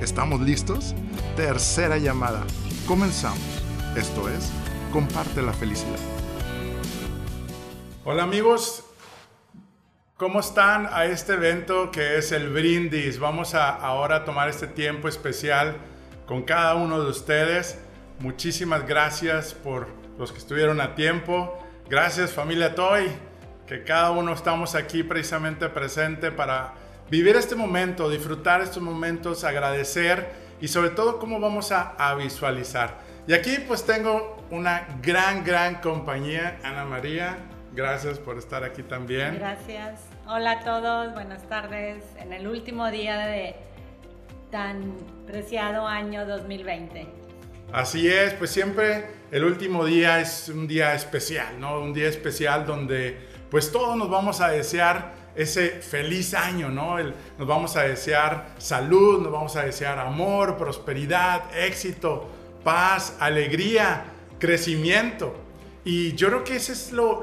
¿Estamos listos? Tercera llamada. Comenzamos. Esto es, comparte la felicidad. Hola amigos, ¿cómo están a este evento que es el brindis? Vamos a ahora tomar este tiempo especial con cada uno de ustedes. Muchísimas gracias por los que estuvieron a tiempo. Gracias familia Toy, que cada uno estamos aquí precisamente presente para vivir este momento, disfrutar estos momentos, agradecer y sobre todo cómo vamos a, visualizar. Y aquí pues tengo una gran, gran compañía, Ana María. Gracias por estar aquí también. Gracias. Hola a todos, buenas tardes. En el último día de tan preciado año 2020. Así es, pues siempre el último día es un día especial, ¿no? Un día especial donde pues todos nos vamos a desear ese feliz año, ¿no? nos vamos a desear salud, nos vamos a desear amor, prosperidad, éxito, paz, alegría, crecimiento. Y yo creo que ese es lo,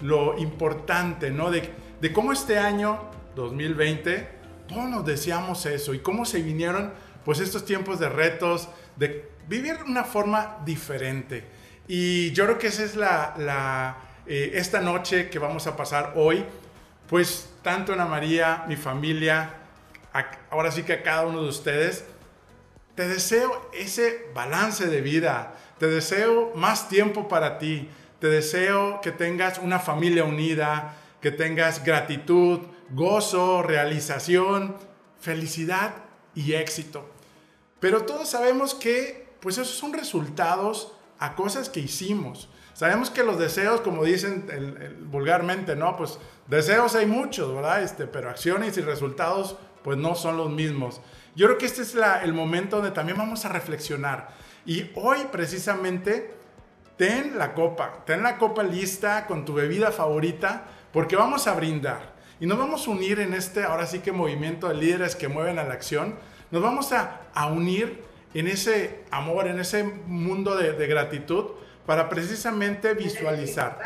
lo, importante, ¿no? De, de cómo este año 2020, todos nos deseamos eso y cómo se vinieron, pues, estos tiempos de retos, de vivir una forma diferente. Y yo creo que esa es la, la eh, esta noche que vamos a pasar hoy, pues tanto Ana María, mi familia, ahora sí que a cada uno de ustedes, te deseo ese balance de vida, te deseo más tiempo para ti, te deseo que tengas una familia unida, que tengas gratitud, gozo, realización, felicidad y éxito. Pero todos sabemos que pues esos son resultados a cosas que hicimos. Sabemos que los deseos, como dicen vulgarmente, ¿no? Pues deseos hay muchos, ¿verdad? Este, pero acciones y resultados, pues no son los mismos. Yo creo que este es el momento donde también vamos a reflexionar. Y hoy precisamente, ten la copa, ten la copa lista con tu bebida favorita, porque vamos a brindar. Y nos vamos a unir en este, ahora sí que movimiento de líderes que mueven a la acción. Nos vamos a, unir en ese amor, en ese mundo de, de gratitud para precisamente visualizar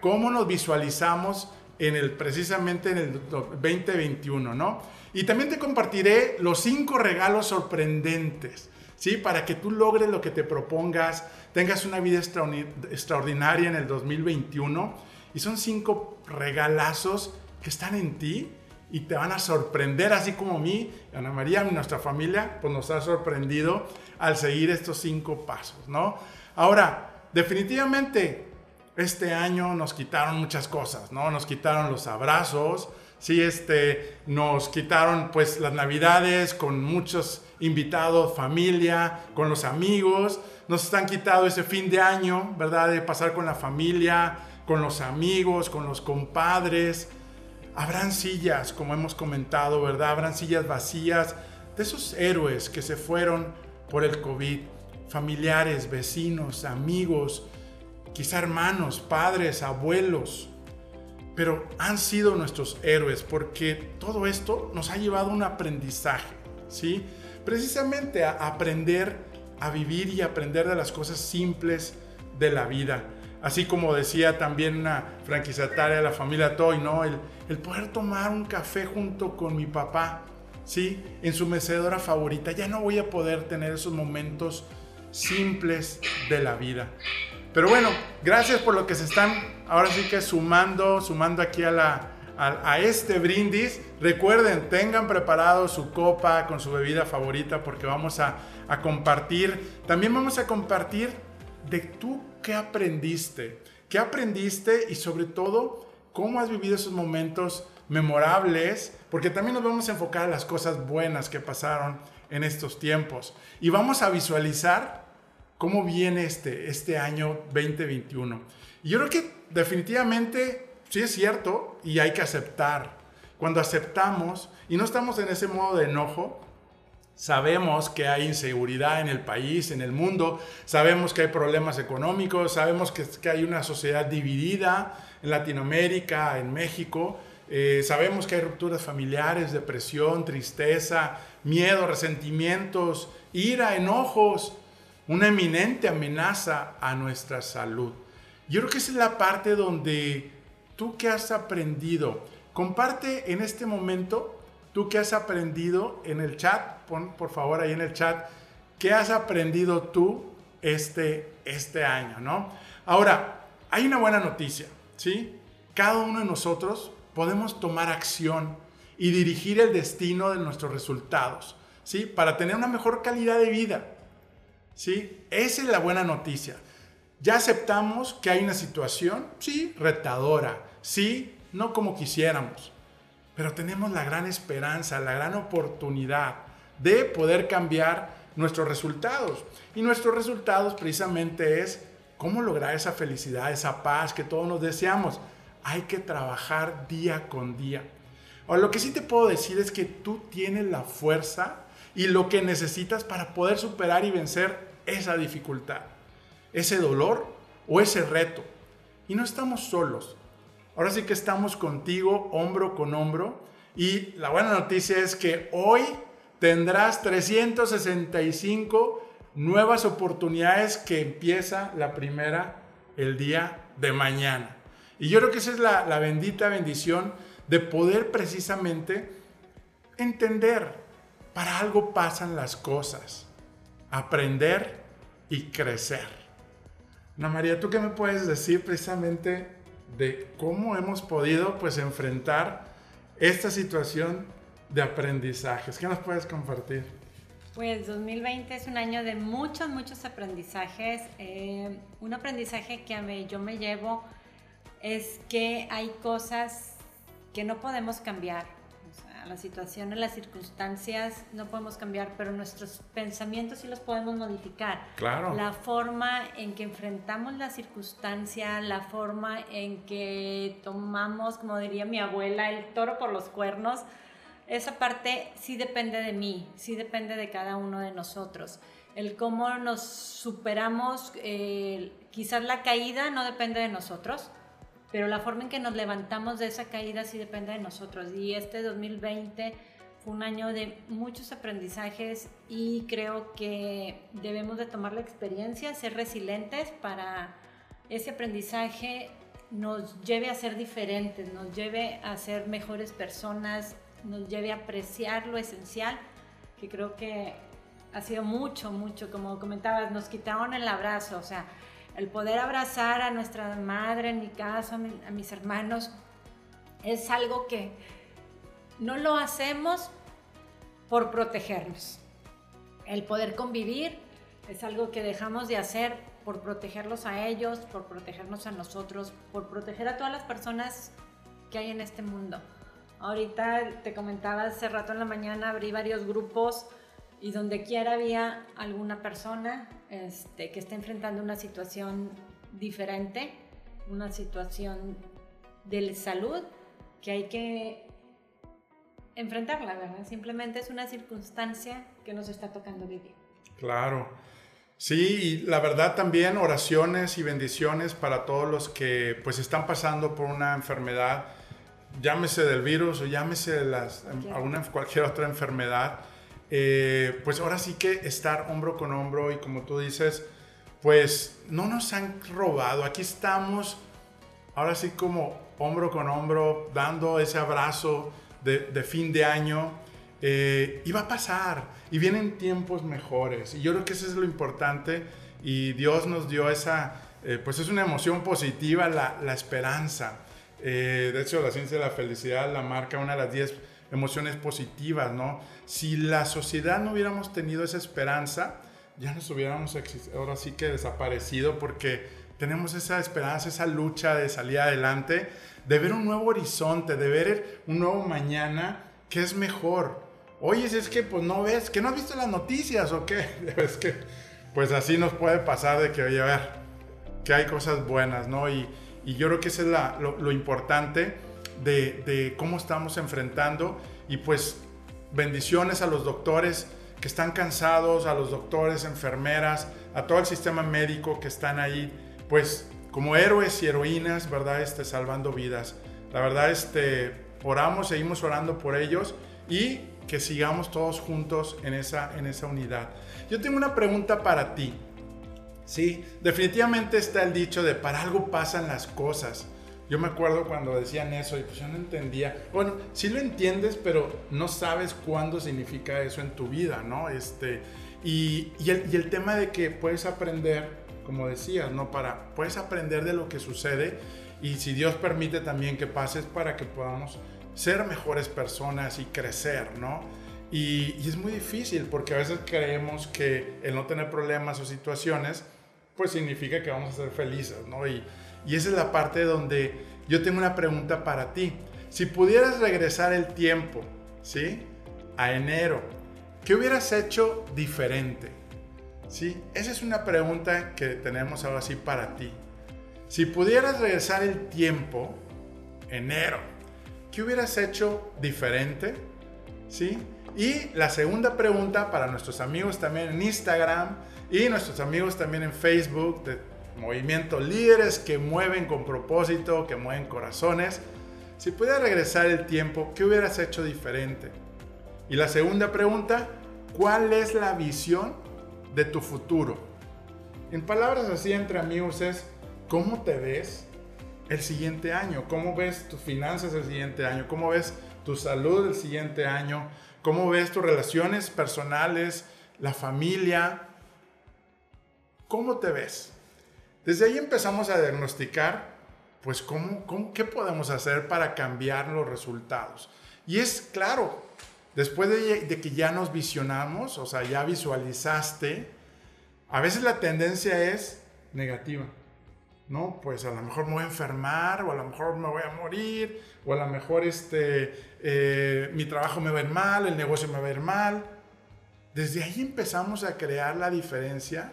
cómo nos visualizamos en el, precisamente en el 2021, ¿no? Y también te compartiré los cinco regalos sorprendentes, ¿sí? Para que tú logres lo que te propongas, tengas una vida extraordinaria en el 2021. Y son cinco regalazos que están en ti y te van a sorprender, así como a mí, Ana María, nuestra familia, pues nos ha sorprendido al seguir estos cinco pasos, ¿no? Ahora, definitivamente este año nos quitaron muchas cosas, ¿no? Nos quitaron los abrazos, sí, este, nos quitaron pues las navidades con muchos invitados, familia, con los amigos, nos han quitado ese fin de año, ¿verdad? De pasar con la familia, con los amigos, con los compadres. Habrán sillas, como hemos comentado, ¿verdad? Habrán sillas vacías de esos héroes que se fueron por el COVID familiares, vecinos, amigos, quizá hermanos, padres, abuelos, pero han sido nuestros héroes porque todo esto nos ha llevado a un aprendizaje, ¿sí? Precisamente a aprender a vivir y aprender de las cosas simples de la vida. Así como decía también una franquiciataria de la familia Toy, ¿no? El, el poder tomar un café junto con mi papá, ¿sí? En su mecedora favorita. Ya no voy a poder tener esos momentos simples de la vida. Pero bueno, gracias por lo que se están ahora sí que sumando, sumando aquí a, la, a, este brindis. Recuerden, tengan preparado su copa con su bebida favorita porque vamos a, a compartir. También vamos a compartir de tú qué aprendiste, qué aprendiste y sobre todo cómo has vivido esos momentos memorables, porque también nos vamos a enfocar en las cosas buenas que pasaron en estos tiempos. Y vamos a visualizar cómo viene este, este año 2021. Y yo creo que definitivamente sí es cierto y hay que aceptar. Cuando aceptamos y no estamos en ese modo de enojo, Sabemos que hay inseguridad en el país, en el mundo, sabemos que hay problemas económicos, sabemos que, que hay una sociedad dividida en Latinoamérica, en México, eh, sabemos que hay rupturas familiares, depresión, tristeza, miedo, resentimientos, ira, enojos, una eminente amenaza a nuestra salud. Yo creo que es la parte donde tú que has aprendido, comparte en este momento tú que has aprendido en el chat, pon por favor ahí en el chat, ¿qué has aprendido tú este, este año, no? Ahora, hay una buena noticia, ¿sí? Cada uno de nosotros podemos tomar acción y dirigir el destino de nuestros resultados, ¿sí? Para tener una mejor calidad de vida, ¿sí? Esa es la buena noticia. Ya aceptamos que hay una situación, sí, retadora, sí, no como quisiéramos, pero tenemos la gran esperanza, la gran oportunidad de poder cambiar nuestros resultados. Y nuestros resultados precisamente es cómo lograr esa felicidad, esa paz que todos nos deseamos. Hay que trabajar día con día. Ahora, lo que sí te puedo decir es que tú tienes la fuerza y lo que necesitas para poder superar y vencer esa dificultad, ese dolor o ese reto. Y no estamos solos. Ahora sí que estamos contigo hombro con hombro y la buena noticia es que hoy tendrás 365 nuevas oportunidades que empieza la primera el día de mañana. Y yo creo que esa es la, la bendita bendición de poder precisamente entender para algo pasan las cosas, aprender y crecer. Ana María, ¿tú qué me puedes decir precisamente de cómo hemos podido pues enfrentar esta situación de aprendizajes. ¿Qué nos puedes compartir? Pues 2020 es un año de muchos, muchos aprendizajes. Eh, un aprendizaje que a mí, yo me llevo es que hay cosas que no podemos cambiar la situación, las circunstancias no podemos cambiar, pero nuestros pensamientos sí los podemos modificar. Claro. La forma en que enfrentamos la circunstancia, la forma en que tomamos, como diría mi abuela, el toro por los cuernos, esa parte sí depende de mí, sí depende de cada uno de nosotros. El cómo nos superamos, eh, quizás la caída no depende de nosotros, pero la forma en que nos levantamos de esa caída sí depende de nosotros. Y este 2020 fue un año de muchos aprendizajes y creo que debemos de tomar la experiencia, ser resilientes para ese aprendizaje nos lleve a ser diferentes, nos lleve a ser mejores personas, nos lleve a apreciar lo esencial, que creo que ha sido mucho, mucho, como comentabas, nos quitaron el abrazo, o sea, el poder abrazar a nuestra madre, en mi caso, a, mis hermanos, es algo que no lo hacemos por protegernos. El poder convivir es algo que dejamos de hacer por protegerlos a ellos, por protegernos a nosotros, por proteger a todas las personas que hay en este mundo. Ahorita te comentaba hace rato en la mañana, abrí varios grupos y donde quiera había alguna persona este, que esté enfrentando una situación diferente, una situación de salud que hay que enfrentarla, ¿verdad? Simplemente es una circunstancia que nos está tocando vivir. Claro. Sí, y la verdad también oraciones y bendiciones para todos los que pues están pasando por una enfermedad, llámese del virus o llámese de las, alguna, cualquier otra enfermedad eh, pues ahora sí que estar hombro con hombro y como tú dices, pues no nos han robado, aquí estamos ahora sí como hombro con hombro, dando ese abrazo de, fin de año. Eh, y va a pasar, y vienen tiempos mejores. Y yo creo que eso es lo importante. Y Dios nos dio esa, eh, pues es una emoción positiva, la, esperanza. de hecho, la ciencia de la felicidad la marca una de las 10 emociones positivas, ¿no? Si la sociedad no hubiéramos tenido esa esperanza, ya nos hubiéramos ahora sí que desaparecido porque tenemos esa esperanza, esa lucha de salir adelante, de ver un nuevo horizonte, de ver un nuevo mañana que es mejor. Oye, si es que pues no ves, que no has visto las noticias o qué, es que pues así nos puede pasar de que, oye, a que hay cosas buenas, ¿no? Y, yo creo que eso es lo importante de, cómo estamos enfrentando y pues bendiciones a los doctores que están cansados, a los doctores, enfermeras, a todo el sistema médico que están ahí, pues como héroes y heroínas, ¿verdad? Este, salvando vidas. La verdad, este, oramos, seguimos orando por ellos y que sigamos todos juntos en esa, en esa unidad. Yo tengo una pregunta para ti. Sí, definitivamente está el dicho de para algo pasan las cosas. Yo me acuerdo cuando decían eso y pues yo no entendía. Bueno, sí lo entiendes, pero no sabes cuándo significa eso en tu vida, ¿no? Este, y, y, el, tema de que puedes aprender, como decías, ¿no? Para, puedes aprender de lo que sucede y si Dios permite también que pases para que podamos ser mejores personas y crecer, ¿no? Y, y, es muy difícil porque a veces creemos que el no tener problemas o situaciones, pues significa que vamos a ser felices, ¿no? Y, y esa es la parte donde yo tengo una pregunta para ti. Si pudieras regresar el tiempo, ¿sí? A enero, ¿qué hubieras hecho diferente? ¿Sí? Esa es una pregunta que tenemos ahora sí para ti. Si pudieras regresar el tiempo, enero, ¿qué hubieras hecho diferente? ¿Sí? Y la segunda pregunta para nuestros amigos también en Instagram y nuestros amigos también en Facebook movimiento líderes que mueven con propósito, que mueven corazones. Si pudieras regresar el tiempo, ¿qué hubieras hecho diferente? Y la segunda pregunta, ¿cuál es la visión de tu futuro? En palabras así entre amigos es, ¿cómo te ves el siguiente año? ¿Cómo ves tus finanzas el siguiente año? ¿Cómo ves tu salud el siguiente año? ¿Cómo ves tus relaciones personales, la familia? ¿Cómo te ves? Desde ahí empezamos a diagnosticar, pues, ¿cómo, cómo, qué podemos hacer para cambiar los resultados. Y es claro, después de, de, que ya nos visionamos, o sea, ya visualizaste, a veces la tendencia es negativa. ¿no? Pues a lo mejor me voy a enfermar, o a lo mejor me voy a morir, o a lo mejor este, eh, mi trabajo me va a ir mal, el negocio me va a ir mal. Desde ahí empezamos a crear la diferencia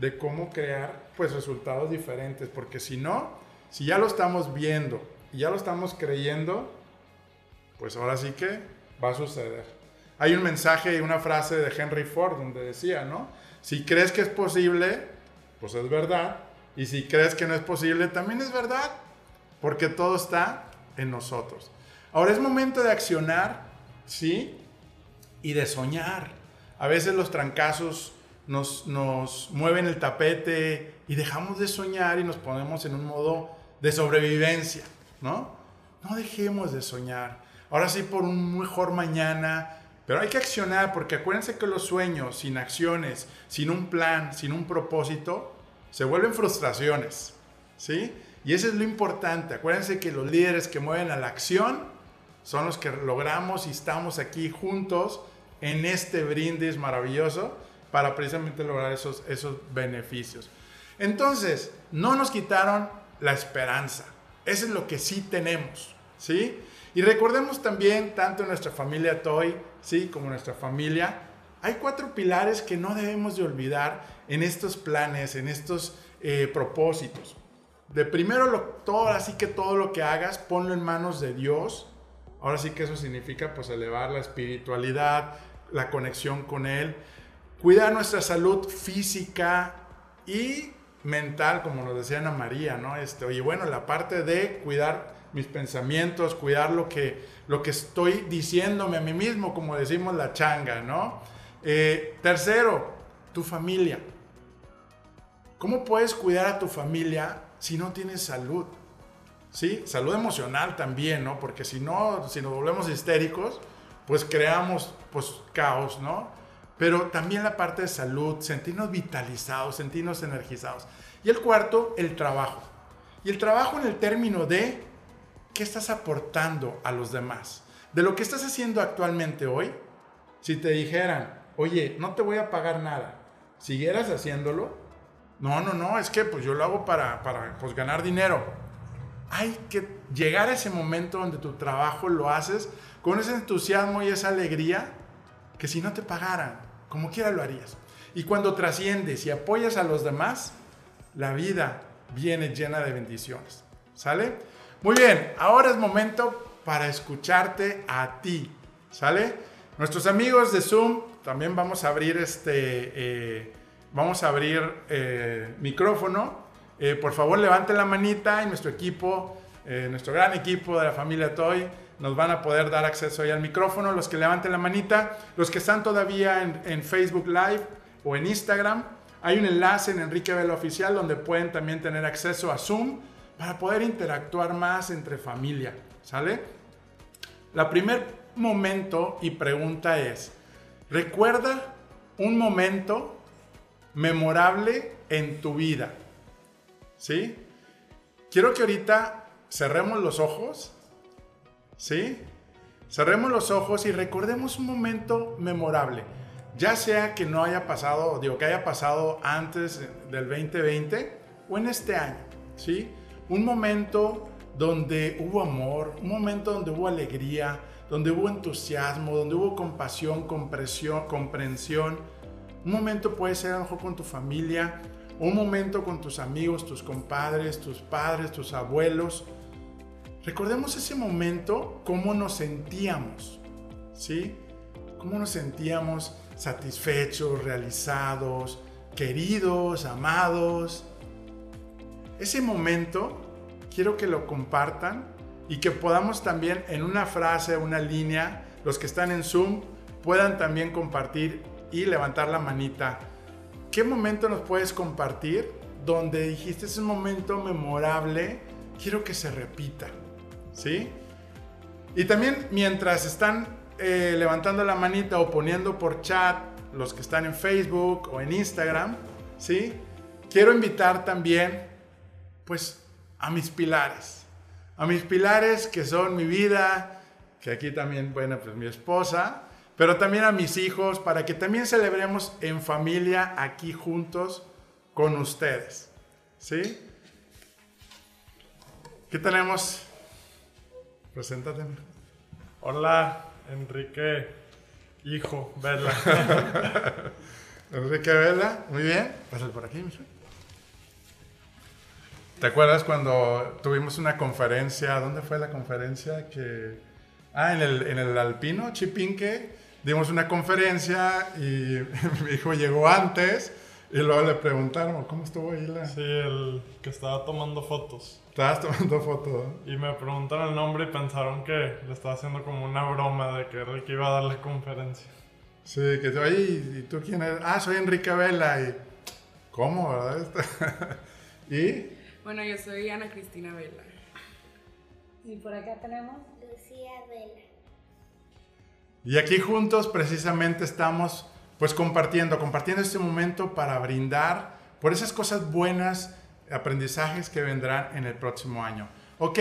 de cómo crear pues resultados diferentes, porque si no, si ya lo estamos viendo y ya lo estamos creyendo, pues ahora sí que va a suceder. Hay un mensaje y una frase de Henry Ford donde decía, ¿no? Si crees que es posible, pues es verdad, y si crees que no es posible, también es verdad, porque todo está en nosotros. Ahora es momento de accionar, ¿sí? Y de soñar. A veces los trancazos nos, mueven el tapete y dejamos de soñar y nos ponemos en un modo de sobrevivencia, ¿no? No dejemos de soñar. Ahora sí por un mejor mañana, pero hay que accionar porque acuérdense que los sueños sin acciones, sin un plan, sin un propósito, se vuelven frustraciones, ¿sí? Y eso es lo importante. Acuérdense que los líderes que mueven a la acción son los que logramos y estamos aquí juntos en este brindis maravilloso para precisamente lograr esos, esos beneficios. Entonces, no nos quitaron la esperanza. Eso es lo que sí tenemos, ¿sí? Y recordemos también, tanto nuestra familia Toy, ¿sí? Como nuestra familia, hay cuatro pilares que no debemos de olvidar en estos planes, en estos eh, propósitos. De primero, lo, todo, así que todo lo que hagas, ponlo en manos de Dios. Ahora sí que eso significa pues elevar la espiritualidad, la conexión con Él, cuidar nuestra salud física y mental, como nos decía Ana María, ¿no? Este, bueno, la parte de cuidar mis pensamientos, cuidar lo que, lo que estoy diciéndome a mí mismo, como decimos la changa, ¿no? Eh, tercero, tu familia. ¿Cómo puedes cuidar a tu familia si no tienes salud? ¿Sí? Salud emocional también, ¿no? Porque si no, si nos volvemos histéricos, pues creamos pues caos, ¿no? Pero también la parte de salud, sentirnos vitalizados, sentirnos energizados. Y el cuarto, el trabajo. Y el trabajo en el término de qué estás aportando a los demás. De lo que estás haciendo actualmente hoy, si te dijeran, oye, no te voy a pagar nada, siguieras haciéndolo, no, no, no, es que pues yo lo hago para, para pues, ganar dinero. Hay que llegar a ese momento donde tu trabajo lo haces con ese entusiasmo y esa alegría que si no te pagaran, como quiera lo harías. Y cuando trasciendes y apoyas a los demás, la vida viene llena de bendiciones. ¿Sale? Muy bien, ahora es momento para escucharte a ti. ¿Sale? Nuestros amigos de Zoom también vamos a abrir este, eh, vamos a abrir eh, micrófono. Eh, por favor, levanten la manita y nuestro equipo, nuestro gran equipo de la familia Toy, nos van a poder dar acceso ahí al micrófono. Los que levanten la manita, los que están todavía en, Facebook Live o en Instagram, hay un enlace en Enrique Vela Oficial donde pueden también tener acceso a Zoom para poder interactuar más entre familia. ¿Sale? La primer momento y pregunta es, recuerda un momento memorable en tu vida. ¿Sí? Quiero que ahorita cerremos los ojos. ¿Sí? Cerremos los ojos y recordemos un momento memorable. Ya sea que no haya pasado, digo, que haya pasado antes del 2020 o en este año. ¿Sí? Un momento donde hubo amor, un momento donde hubo alegría, donde hubo entusiasmo, donde hubo compasión, comprensión. Un momento puede ser a lo mejor con tu familia, un momento con tus amigos, tus compadres, tus padres, tus abuelos. Recordemos ese momento, cómo nos sentíamos, ¿sí? Cómo nos sentíamos satisfechos, realizados, queridos, amados. Ese momento quiero que lo compartan y que podamos también en una frase, una línea, los que están en Zoom puedan también compartir y levantar la manita. ¿Qué momento nos puedes compartir donde dijiste es un momento memorable? Quiero que se repita, ¿sí? Y también mientras están eh, levantando la manita o poniendo por chat los que están en Facebook o en Instagram, ¿sí? Quiero invitar también, pues, a mis pilares a mis pilares que son mi vida, que aquí también, bueno, pues mi esposa, pero también a mis hijos, para que también celebremos en familia aquí juntos con ustedes. ¿Sí? ¿Qué tenemos? Preséntate. Hola, Enrique, hijo, Vela. Enrique Vela, muy bien. Pásale por aquí, mi ¿Te acuerdas cuando tuvimos una conferencia? ¿Dónde fue la conferencia? Que, ah, en el, en el Alpino, Chipinque. Dimos una conferencia y mi hijo llegó antes y luego le preguntaron, ¿cómo estuvo ahí la...? Sí, el que estaba tomando fotos. Estabas tomando fotos. Y me preguntaron el nombre y pensaron que le estaba haciendo como una broma de que Enrique iba a dar la conferencia. Sí, que oye, ¿y tú quién eres? Ah, soy Enrique Vela. Y, ¿Cómo, verdad? ¿Y? Bueno, yo soy Ana Cristina Vela. Y por acá tenemos Lucía Vela. Y aquí juntos precisamente estamos pues compartiendo, compartiendo este momento para brindar por esas cosas buenas, aprendizajes que vendrán en el próximo año. Ok,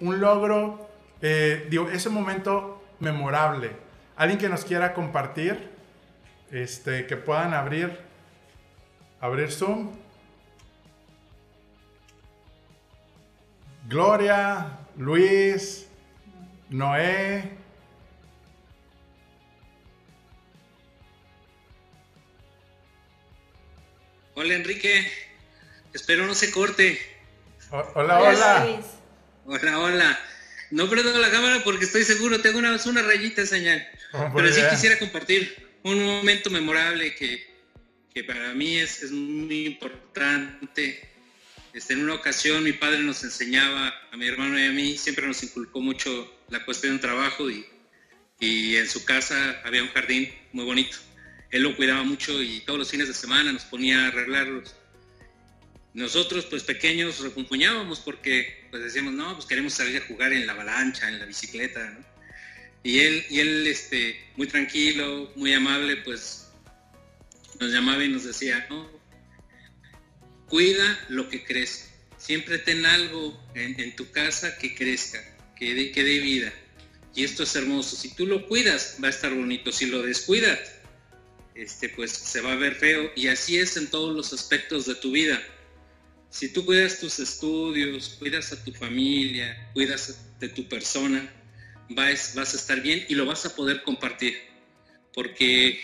un logro, eh, digo, ese momento memorable. Alguien que nos quiera compartir, este, que puedan abrir, abrir Zoom. Gloria, Luis, Noé. Hola Enrique, espero no se corte. hola, hola. Hola, hola. No prendo la cámara porque estoy seguro, tengo una, una rayita señal. Oh, Pero sí quisiera compartir un momento memorable que, que para mí es, es muy importante este, en una ocasión mi padre nos enseñaba, a mi hermano y a mí, siempre nos inculcó mucho la cuestión del trabajo y, y en su casa había un jardín muy bonito. Él lo cuidaba mucho y todos los fines de semana nos ponía a arreglarlos. Nosotros, pues pequeños, recompuñábamos porque pues decíamos, no, pues queremos salir a jugar en la avalancha, en la bicicleta. Y él, y él este, muy tranquilo, muy amable, pues nos llamaba y nos decía, no, cuida lo que crece. Siempre ten algo en, tu casa que crezca, que dé, que vida. Y esto es hermoso. Si tú lo cuidas, va a estar bonito. Si lo descuidas, este, pues se va a ver feo. Y así es en todos los aspectos de tu vida. Si tú cuidas tus estudios, cuidas a tu familia, cuidas de tu persona, vas, vas a estar bien y lo vas a poder compartir. Porque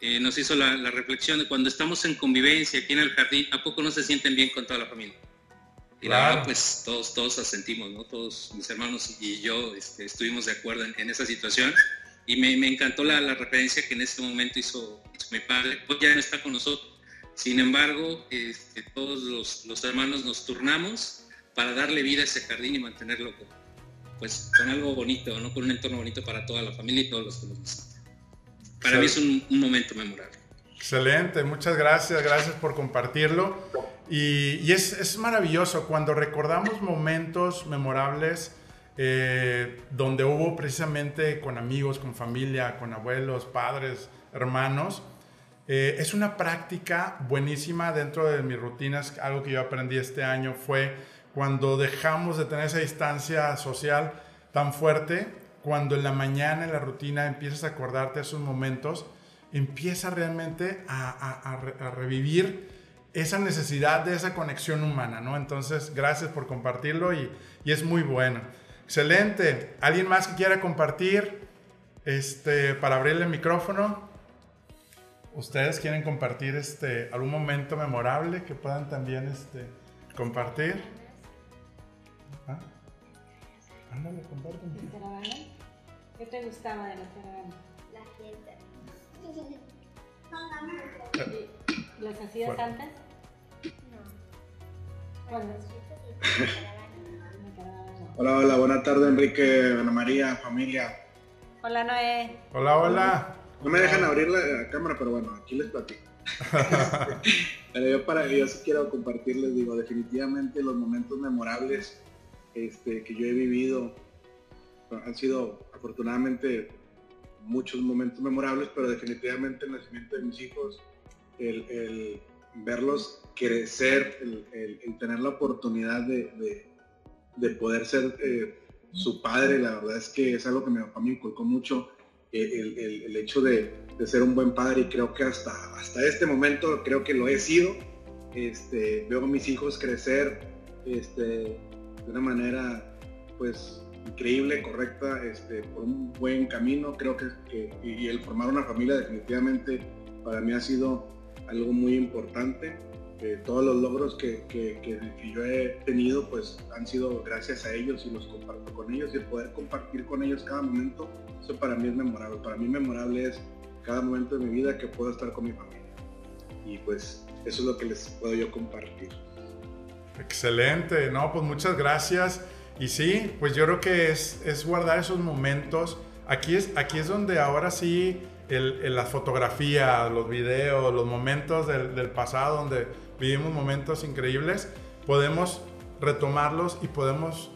eh, nos hizo la, reflexión de cuando estamos en convivencia aquí en el jardín, ¿a poco no se sienten bien con toda la familia? Y claro. pues todos, todos asentimos, ¿no? Todos mis hermanos y yo este, estuvimos de acuerdo en, esa situación y me, me encantó la, la, referencia que en este momento hizo, mi padre, pues ya no está con nosotros. Sin embargo, este, todos los, los, hermanos nos turnamos para darle vida a ese jardín y mantenerlo con, pues, con algo bonito, ¿no? con un entorno bonito para toda la familia y todos los que nos visitan. Para mí es un, un momento memorable. Excelente, muchas gracias, gracias por compartirlo. Y, y es, es, maravilloso cuando recordamos momentos memorables eh, donde hubo precisamente con amigos, con familia, con abuelos, padres, hermanos. Eh, es una práctica buenísima dentro de mis rutinas. Algo que yo aprendí este año fue cuando dejamos de tener esa distancia social tan fuerte, cuando en la mañana en la rutina empiezas a acordarte de esos momentos, empieza realmente a, a, a, revivir esa necesidad de esa conexión humana, ¿no? Entonces, gracias por compartirlo y, y es muy bueno. Excelente. ¿Alguien más que quiera compartir? Este, para abrirle el micrófono. ¿Ustedes quieren compartir este, algún momento memorable que puedan también este, compartir? ¿Ah? Ándale, compárteme. ¿Qué te gustaba de la caravana? La fiesta. ¿Las hacías antes? No. ¿Cuándo? Hola, hola, buena tarde Enrique, Ana María, familia. Hola Noé. Hola, hola. No me dejan abrir la cámara, pero bueno, aquí les platico. pero yo para yo sí quiero compartirles, digo, definitivamente los momentos memorables este, que yo he vivido han sido afortunadamente muchos momentos memorables, pero definitivamente el nacimiento de mis hijos, el, el verlos crecer, el, el, el, tener la oportunidad de, de, de poder ser eh, su padre, la verdad es que es algo que mi papá me inculcó mucho, el, el hecho de, de, ser un buen padre y creo que hasta, hasta este momento creo que lo he sido. Este, veo a mis hijos crecer este, de una manera pues increíble, correcta, este, por un buen camino. Creo que, que, y el formar una familia definitivamente para mí ha sido algo muy importante. Eh, todos los logros que, que, que, yo he tenido pues han sido gracias a ellos y los comparto con ellos y el poder compartir con ellos cada momento, eso para mí es memorable. Para mí memorable es cada momento de mi vida que puedo estar con mi familia. Y pues eso es lo que les puedo yo compartir. Excelente, no, pues muchas gracias. Y sí, pues yo creo que es, es guardar esos momentos. Aquí es, aquí es donde ahora sí el, el, la fotografía, los videos, los momentos del, del, pasado donde vivimos momentos increíbles, podemos retomarlos y podemos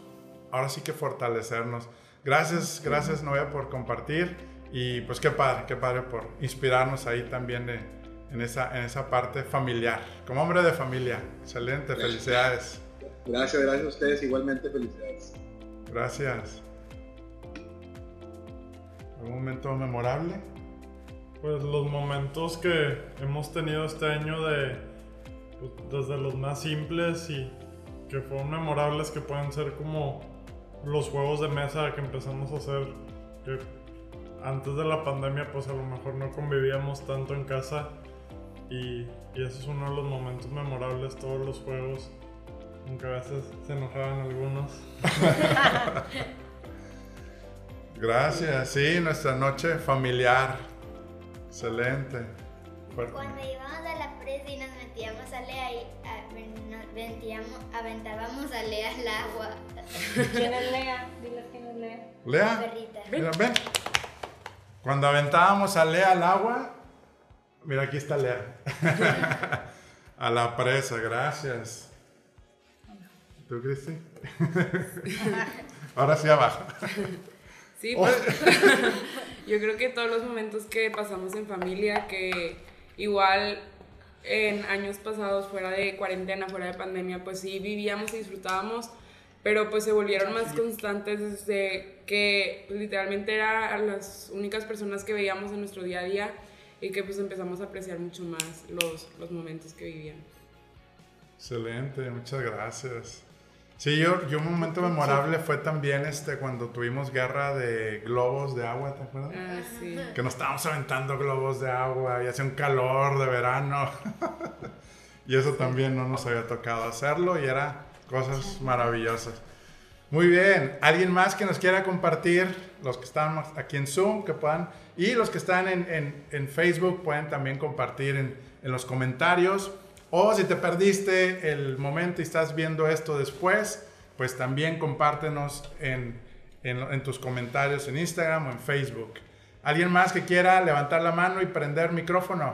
ahora sí que fortalecernos. Gracias, gracias Noé por compartir y pues qué padre, qué padre por inspirarnos ahí también de, en, esa, en esa parte familiar. Como hombre de familia, excelente, gracias. felicidades. Gracias, gracias a ustedes, igualmente felicidades. Gracias. ¿Algún momento memorable? Pues los momentos que hemos tenido este año de pues, desde los más simples y que fueron memorables que pueden ser como los juegos de mesa que empezamos a hacer antes de la pandemia pues a lo mejor no convivíamos tanto en casa. Y, y ese es uno de los momentos memorables todos los juegos aunque a veces se enojaban algunos. Gracias sí nuestra noche familiar Excelente. Fuerte. Cuando íbamos a la presa y nos metíamos a Lea y a, nos ventíamos, aventábamos a Lea al agua. ¿Quién es Lea? Diles quién es Lea. Lea. La perrita. Mira, ven. Cuando aventábamos a Lea al agua, mira aquí está Lea. a la presa, gracias. ¿Tú, Cristi? Ahora sí abajo. Sí, pues, yo creo que todos los momentos que pasamos en familia, que igual en años pasados, fuera de cuarentena, fuera de pandemia, pues sí vivíamos y disfrutábamos, pero pues se volvieron más constantes desde que pues, literalmente eran las únicas personas que veíamos en nuestro día a día y que pues empezamos a apreciar mucho más los, los momentos que vivíamos. Excelente, muchas gracias. Sí, yo, yo un momento memorable fue también este cuando tuvimos guerra de globos de agua, ¿te acuerdas? Ah, sí. Que nos estábamos aventando globos de agua y hacía un calor de verano. y eso también no nos había tocado hacerlo y era cosas maravillosas. Muy bien, ¿alguien más que nos quiera compartir los que están aquí en Zoom, que puedan, y los que están en, Facebook pueden también compartir en, en, los comentarios. O si te perdiste el momento y estás viendo esto después, pues también compártenos en, en tus comentarios en Instagram o en Facebook. ¿Alguien más que quiera levantar la mano y prender micrófono?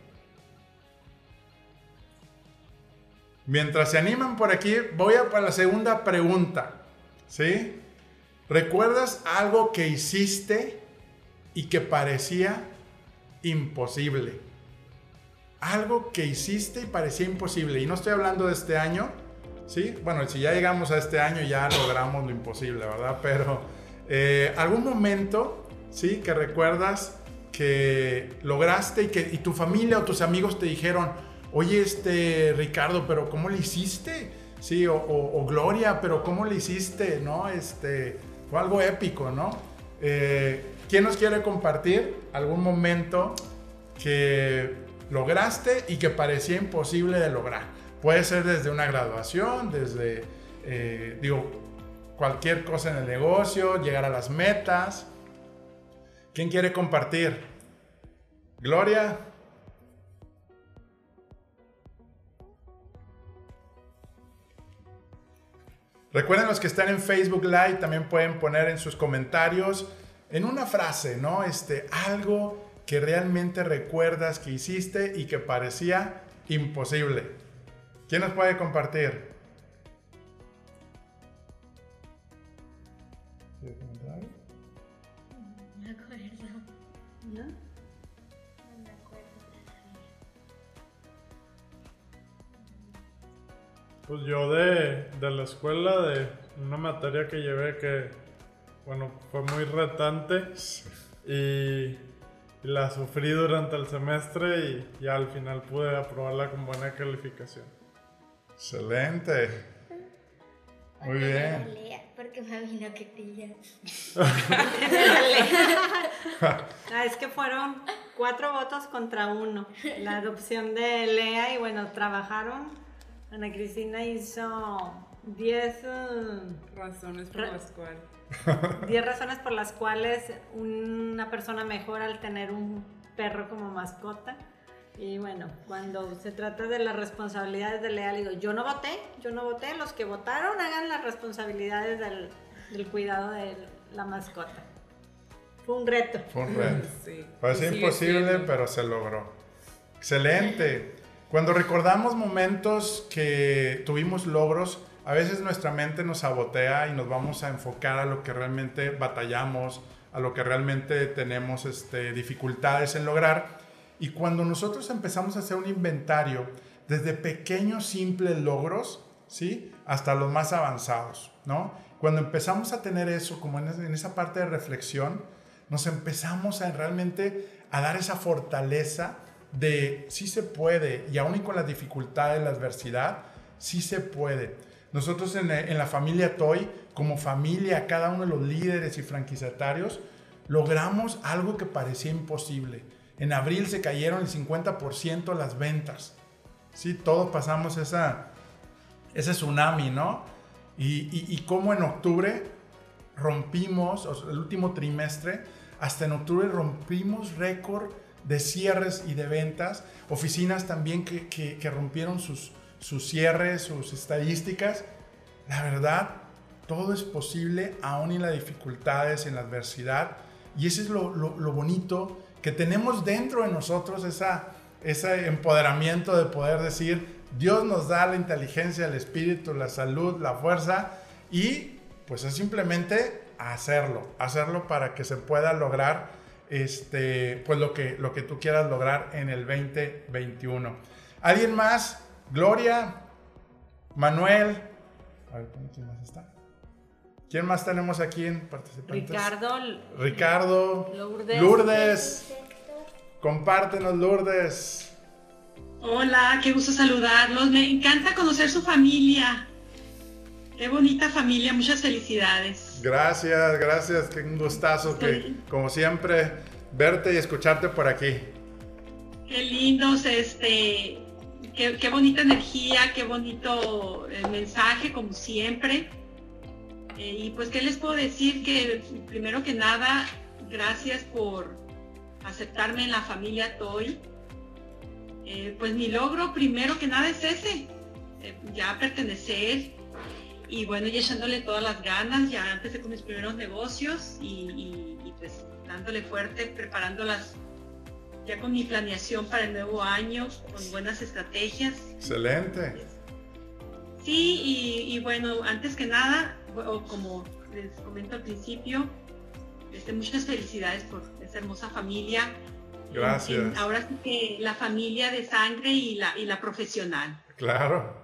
Mientras se animan por aquí, voy a para la segunda pregunta. ¿Sí? ¿Recuerdas algo que hiciste y que parecía imposible? Algo que hiciste y parecía imposible. Y no estoy hablando de este año, ¿sí? Bueno, si ya llegamos a este año ya logramos lo imposible, ¿verdad? Pero eh, algún momento, ¿sí? Que recuerdas que lograste y que y tu familia o tus amigos te dijeron, oye, este, Ricardo, pero ¿cómo le hiciste? Sí, o, Gloria, pero ¿cómo le hiciste? ¿No? Este, fue algo épico, ¿no? Eh, ¿Quién nos quiere compartir algún momento que lograste y que parecía imposible de lograr? Puede ser desde una graduación, desde, eh, digo, cualquier cosa en el negocio, llegar a las metas. ¿Quién quiere compartir? Gloria. Recuerden los que están en Facebook Live también pueden poner en sus comentarios en una frase, ¿no? Este, algo que realmente recuerdas que hiciste y que parecía imposible. ¿Quién nos puede compartir? Pues yo de, la escuela, de una materia que llevé que, bueno, fue muy retante y, la sufrí durante el semestre y, al final pude aprobarla con buena calificación. Excelente. Muy bien. Porque mami no quería. ah, es que fueron cuatro votos contra uno. La adopción de Lea y bueno, trabajaron Ana Cristina hizo 10 uh, razones por las cuales 10 razones por las cuales una persona mejora al tener un perro como mascota. Y bueno, cuando se trata de las responsabilidades de Lea, digo, yo no voté, yo no voté, los que votaron hagan las responsabilidades del, del cuidado de la mascota. Fue un reto. Fue un reto. Sí. Fue imposible, pero se logró. Excelente. Cuando recordamos momentos que tuvimos logros, a veces nuestra mente nos sabotea y nos vamos a enfocar a lo que realmente batallamos, a lo que realmente tenemos este, dificultades en lograr. Y cuando nosotros empezamos a hacer un inventario, desde pequeños simples logros, ¿sí? Hasta los más avanzados, ¿no? Cuando empezamos a tener eso, como en, esa parte de reflexión, nos empezamos a realmente a dar esa fortaleza de sí se puede, y aún y con las dificultades, la adversidad, sí se puede. Nosotros en, la familia Toy, como familia, cada uno de los líderes y franquiciatarios, logramos algo que parecía imposible. En abril se cayeron el 50% las ventas. Sí, todos pasamos esa, ese tsunami, ¿no? Y, y, y como en octubre rompimos, el último trimestre, hasta en octubre rompimos récord de cierres y de ventas, oficinas también que, rompieron sus, sus cierres, sus estadísticas. La verdad, todo es posible aún en las dificultades, en la adversidad. Y ese es lo, lo, bonito que tenemos dentro de nosotros, esa, ese empoderamiento de poder decir, Dios nos da la inteligencia, el espíritu, la salud, la fuerza y pues es simplemente hacerlo, hacerlo para que se pueda lograr este, pues lo que, lo que tú quieras lograr en el 2021. ¿Alguien más? Gloria, Manuel. A ver, ¿quién más está? ¿Quién más tenemos aquí en participantes? Ricardo. Ricardo. Lourdes. Lourdes. Compártenos, Lourdes. Hola, qué gusto saludarlos. Me encanta conocer su familia. Qué bonita familia, muchas felicidades. Gracias, gracias, qué un gustazo que, como siempre, verte y escucharte por aquí. Qué lindos, este, qué, bonita energía, qué bonito eh, mensaje, como siempre. Eh, y pues, ¿qué les puedo decir? Que primero que nada, gracias por aceptarme en la familia Toy. Eh, pues mi logro primero que nada es ese, eh, ya pertenecer y bueno, y echándole todas las ganas, ya empecé con mis primeros negocios y, pues dándole fuerte, preparándolas ya con mi planeación para el nuevo año, con buenas estrategias. Excelente. Sí, y bueno, antes que nada, o como les comento al principio, este, muchas felicidades por esa hermosa familia. Gracias. ahora sí que la familia de sangre y la, y la profesional. Claro.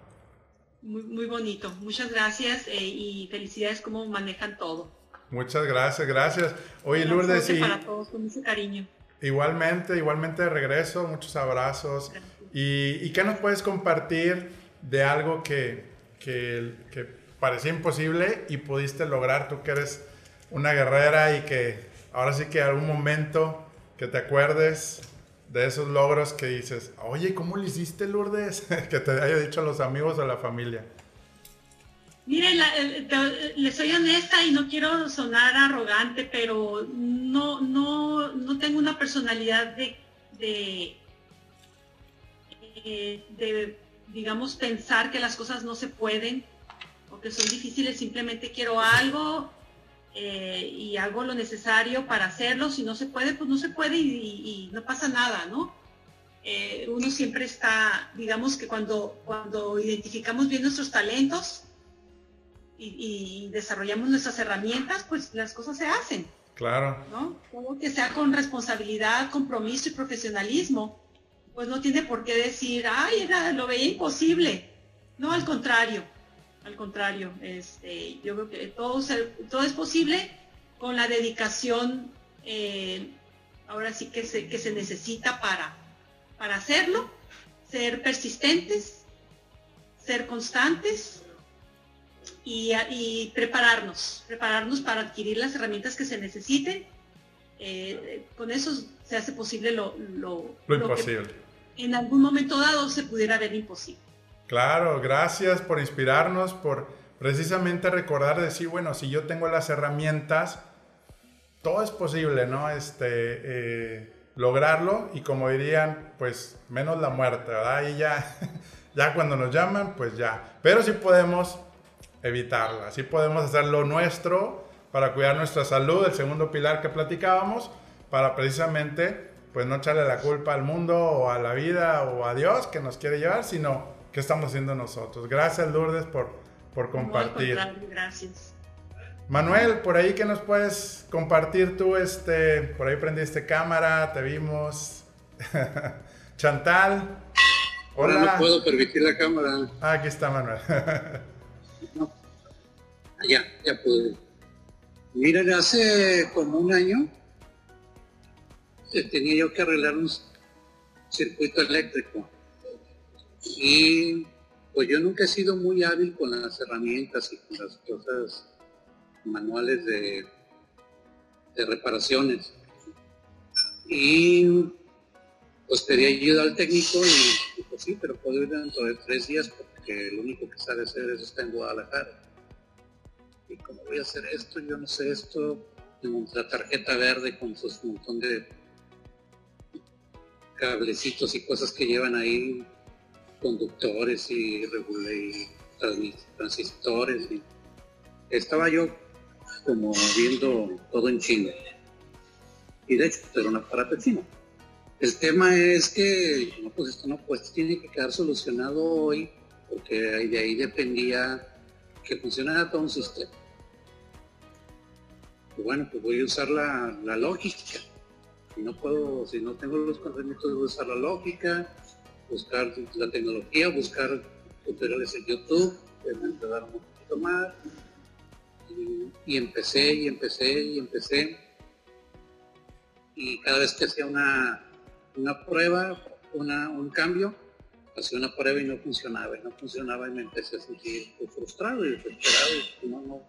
Muy, muy bonito. Muchas gracias eh, y felicidades cómo manejan todo. Muchas gracias, gracias. Oye, Lourdes, y... Para todos, con mucho cariño. Igualmente, igualmente de regreso, muchos abrazos. Y, y, qué nos puedes compartir de algo que, que, que parecía imposible y pudiste lograr, tú que eres una guerrera y que ahora sí que algún momento que te acuerdes de esos logros que dices, oye, ¿cómo lo hiciste, Lourdes? que te haya dicho a los amigos o a la familia. Mire, le soy honesta y no quiero sonar arrogante, pero no, no, no tengo una personalidad de, de, eh, digamos, pensar que las cosas no se pueden que son difíciles, simplemente quiero algo eh, y hago lo necesario para hacerlo. Si no se puede, pues no se puede y, no pasa nada, ¿no? Eh, uno siempre está, digamos que cuando, cuando identificamos bien nuestros talentos y, desarrollamos nuestras herramientas, pues las cosas se hacen. Claro. ¿no? Todo que sea con responsabilidad, compromiso y profesionalismo, pues no tiene por qué decir, ay, era, lo veía imposible. No, al contrario al contrario, este, yo creo que todo, todo es posible con la dedicación, eh, ahora sí que se, que se necesita para, para hacerlo, ser persistentes, ser constantes y, prepararnos, prepararnos para adquirir las herramientas que se necesiten. Eh, con eso se hace posible lo, lo, imposible. en algún momento dado se pudiera ver imposible. Claro, gracias por inspirarnos, por precisamente recordar, decir, bueno, si yo tengo las herramientas, todo es posible, ¿no? Este, eh, lograrlo y como dirían, pues menos la muerte, ¿verdad? Y ya, ya cuando nos llaman, pues ya. Pero sí podemos evitarla, sí podemos hacer lo nuestro para cuidar nuestra salud, el segundo pilar que platicábamos, para precisamente, pues no echarle la culpa al mundo o a la vida o a Dios que nos quiere llevar, sino ¿Qué estamos haciendo nosotros? Gracias, Lourdes, por, por compartir. gracias. Manuel, por ahí que nos puedes compartir tú, este, por ahí prendiste cámara, te vimos. Chantal. Hola. no puedo permitir la cámara. Ah, aquí está Manuel. Ya, ya pude. Miren, hace como un año eh, tenía yo que arreglar un circuito eléctrico y pues yo nunca he sido muy hábil con las herramientas y con las cosas manuales de, reparaciones. Y pues pedí ayuda al técnico y pues sí, pero puedo ir dentro de tres días porque lo único que sabe hacer es estar en Guadalajara. Y como voy a hacer esto, yo no sé esto, la tarjeta verde con sus montón de cablecitos y cosas que llevan ahí conductores y, transistores. estaba yo como viendo todo en chino. Y de hecho, era un aparato chino. El tema es que, no, pues esto no, pues tiene que quedar solucionado hoy, porque de ahí dependía que funcionara todo un sistema. Y bueno, pues voy a usar la, la lógica. Si no puedo, si no tengo los conocimientos, voy a usar la lógica, buscar la tecnología, buscar tutoriales en YouTube, que me ayudaron un poquito más. Y, empecé, y empecé, y empecé. Y cada vez que hacía una, una prueba, una, un cambio, hacía una prueba y no funcionaba, y no funcionaba y me empecé a sentir frustrado y desesperado y no, no,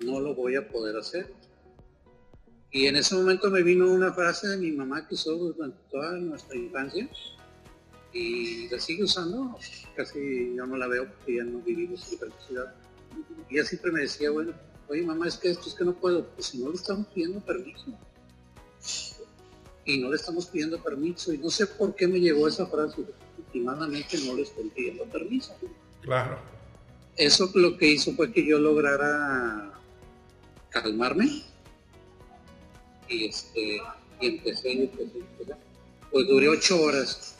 no lo voy a poder hacer. Y en ese momento me vino una frase de mi mamá que usó durante toda nuestra infancia, y la sigue usando, casi yo no la veo porque ya no vivimos en la ciudad. Y ella siempre me decía, bueno, oye mamá, es que esto es que no puedo, pues si no le estamos pidiendo permiso. Y no le estamos pidiendo permiso, y no sé por qué me llegó esa frase, últimamente no le estoy pidiendo permiso. Claro. Eso lo que hizo fue que yo lograra calmarme y este y empecé, y empecé, empecé. Pues duré ocho horas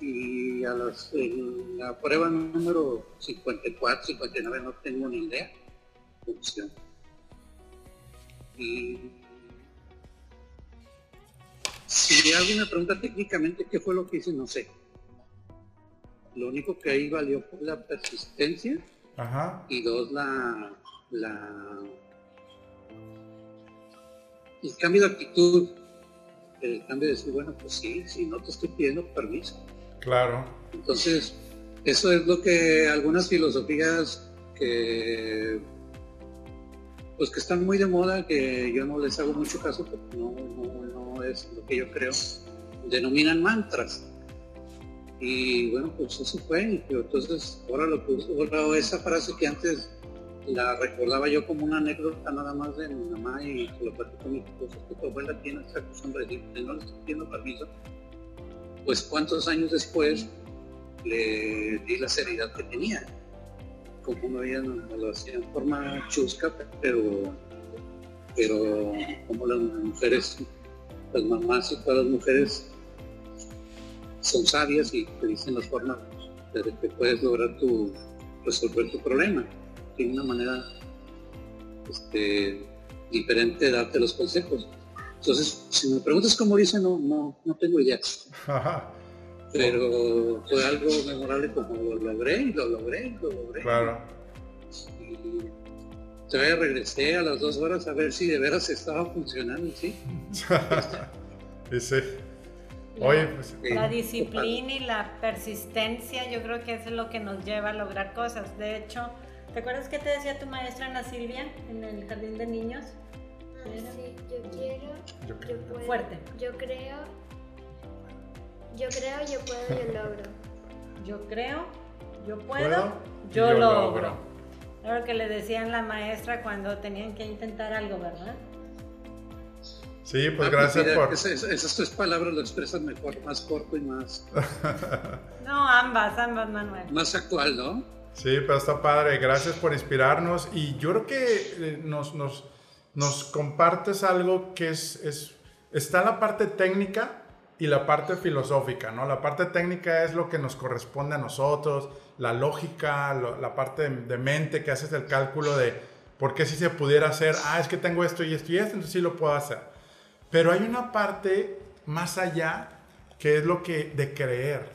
y a las, en la prueba número 54, 59 no tengo ni idea. Opción. Y si alguien me pregunta técnicamente qué fue lo que hice, no sé. Lo único que ahí valió fue la persistencia Ajá. y dos, la, la el cambio de actitud, el cambio de decir, bueno, pues sí, sí, no te estoy pidiendo permiso. Claro. Entonces, eso es lo que algunas filosofías que pues que están muy de moda, que yo no les hago mucho caso porque no, es lo que yo creo, denominan mantras. Y bueno, pues eso fue. Entonces, ahora lo que ahora esa frase que antes la recordaba yo como una anécdota nada más de mi mamá y lo platico a mi esposa, que tu abuela tiene esa costumbre de decir, no le estoy pidiendo permiso, pues cuántos años después le di la seriedad que tenía. Como no había, me lo hacía en forma chusca, pero, pero como las mujeres, las mamás y todas las mujeres son sabias y te dicen las formas de que puedes lograr tu, resolver tu problema. Tiene una manera este, diferente de darte los consejos. Entonces, si me preguntas cómo dice, no, no, no tengo idea. Pero fue algo memorable como lo logré y lo logré y lo logré. Claro. Y todavía regresé a las dos horas a ver si de veras estaba funcionando, ¿sí? Oye, pues... La disciplina y la persistencia yo creo que es lo que nos lleva a lograr cosas. De hecho, ¿te acuerdas qué te decía tu maestra Ana Silvia en el jardín de niños? Sí, yo quiero, yo, puedo, Fuerte. Yo creo, yo creo, yo puedo, yo logro. Yo creo, yo puedo, yo, logro. Era lo que le decían la maestra cuando tenían que intentar algo, ¿verdad? Sí, pues gracias por... Esas, tres palabras lo expresan mejor, más corto y más... no, ambas, ambas, Manuel. Más actual, ¿no? Sí, pero está padre. Gracias por inspirarnos. Y yo creo que eh, nos, nos nos compartes algo que es, es, está la parte técnica y la parte filosófica, ¿no? La parte técnica es lo que nos corresponde a nosotros, la lógica, la parte de, mente que haces el cálculo de por qué si se pudiera hacer, ah, es que tengo esto y esto y esto, entonces sí lo puedo hacer. Pero hay una parte más allá que es lo que de creer,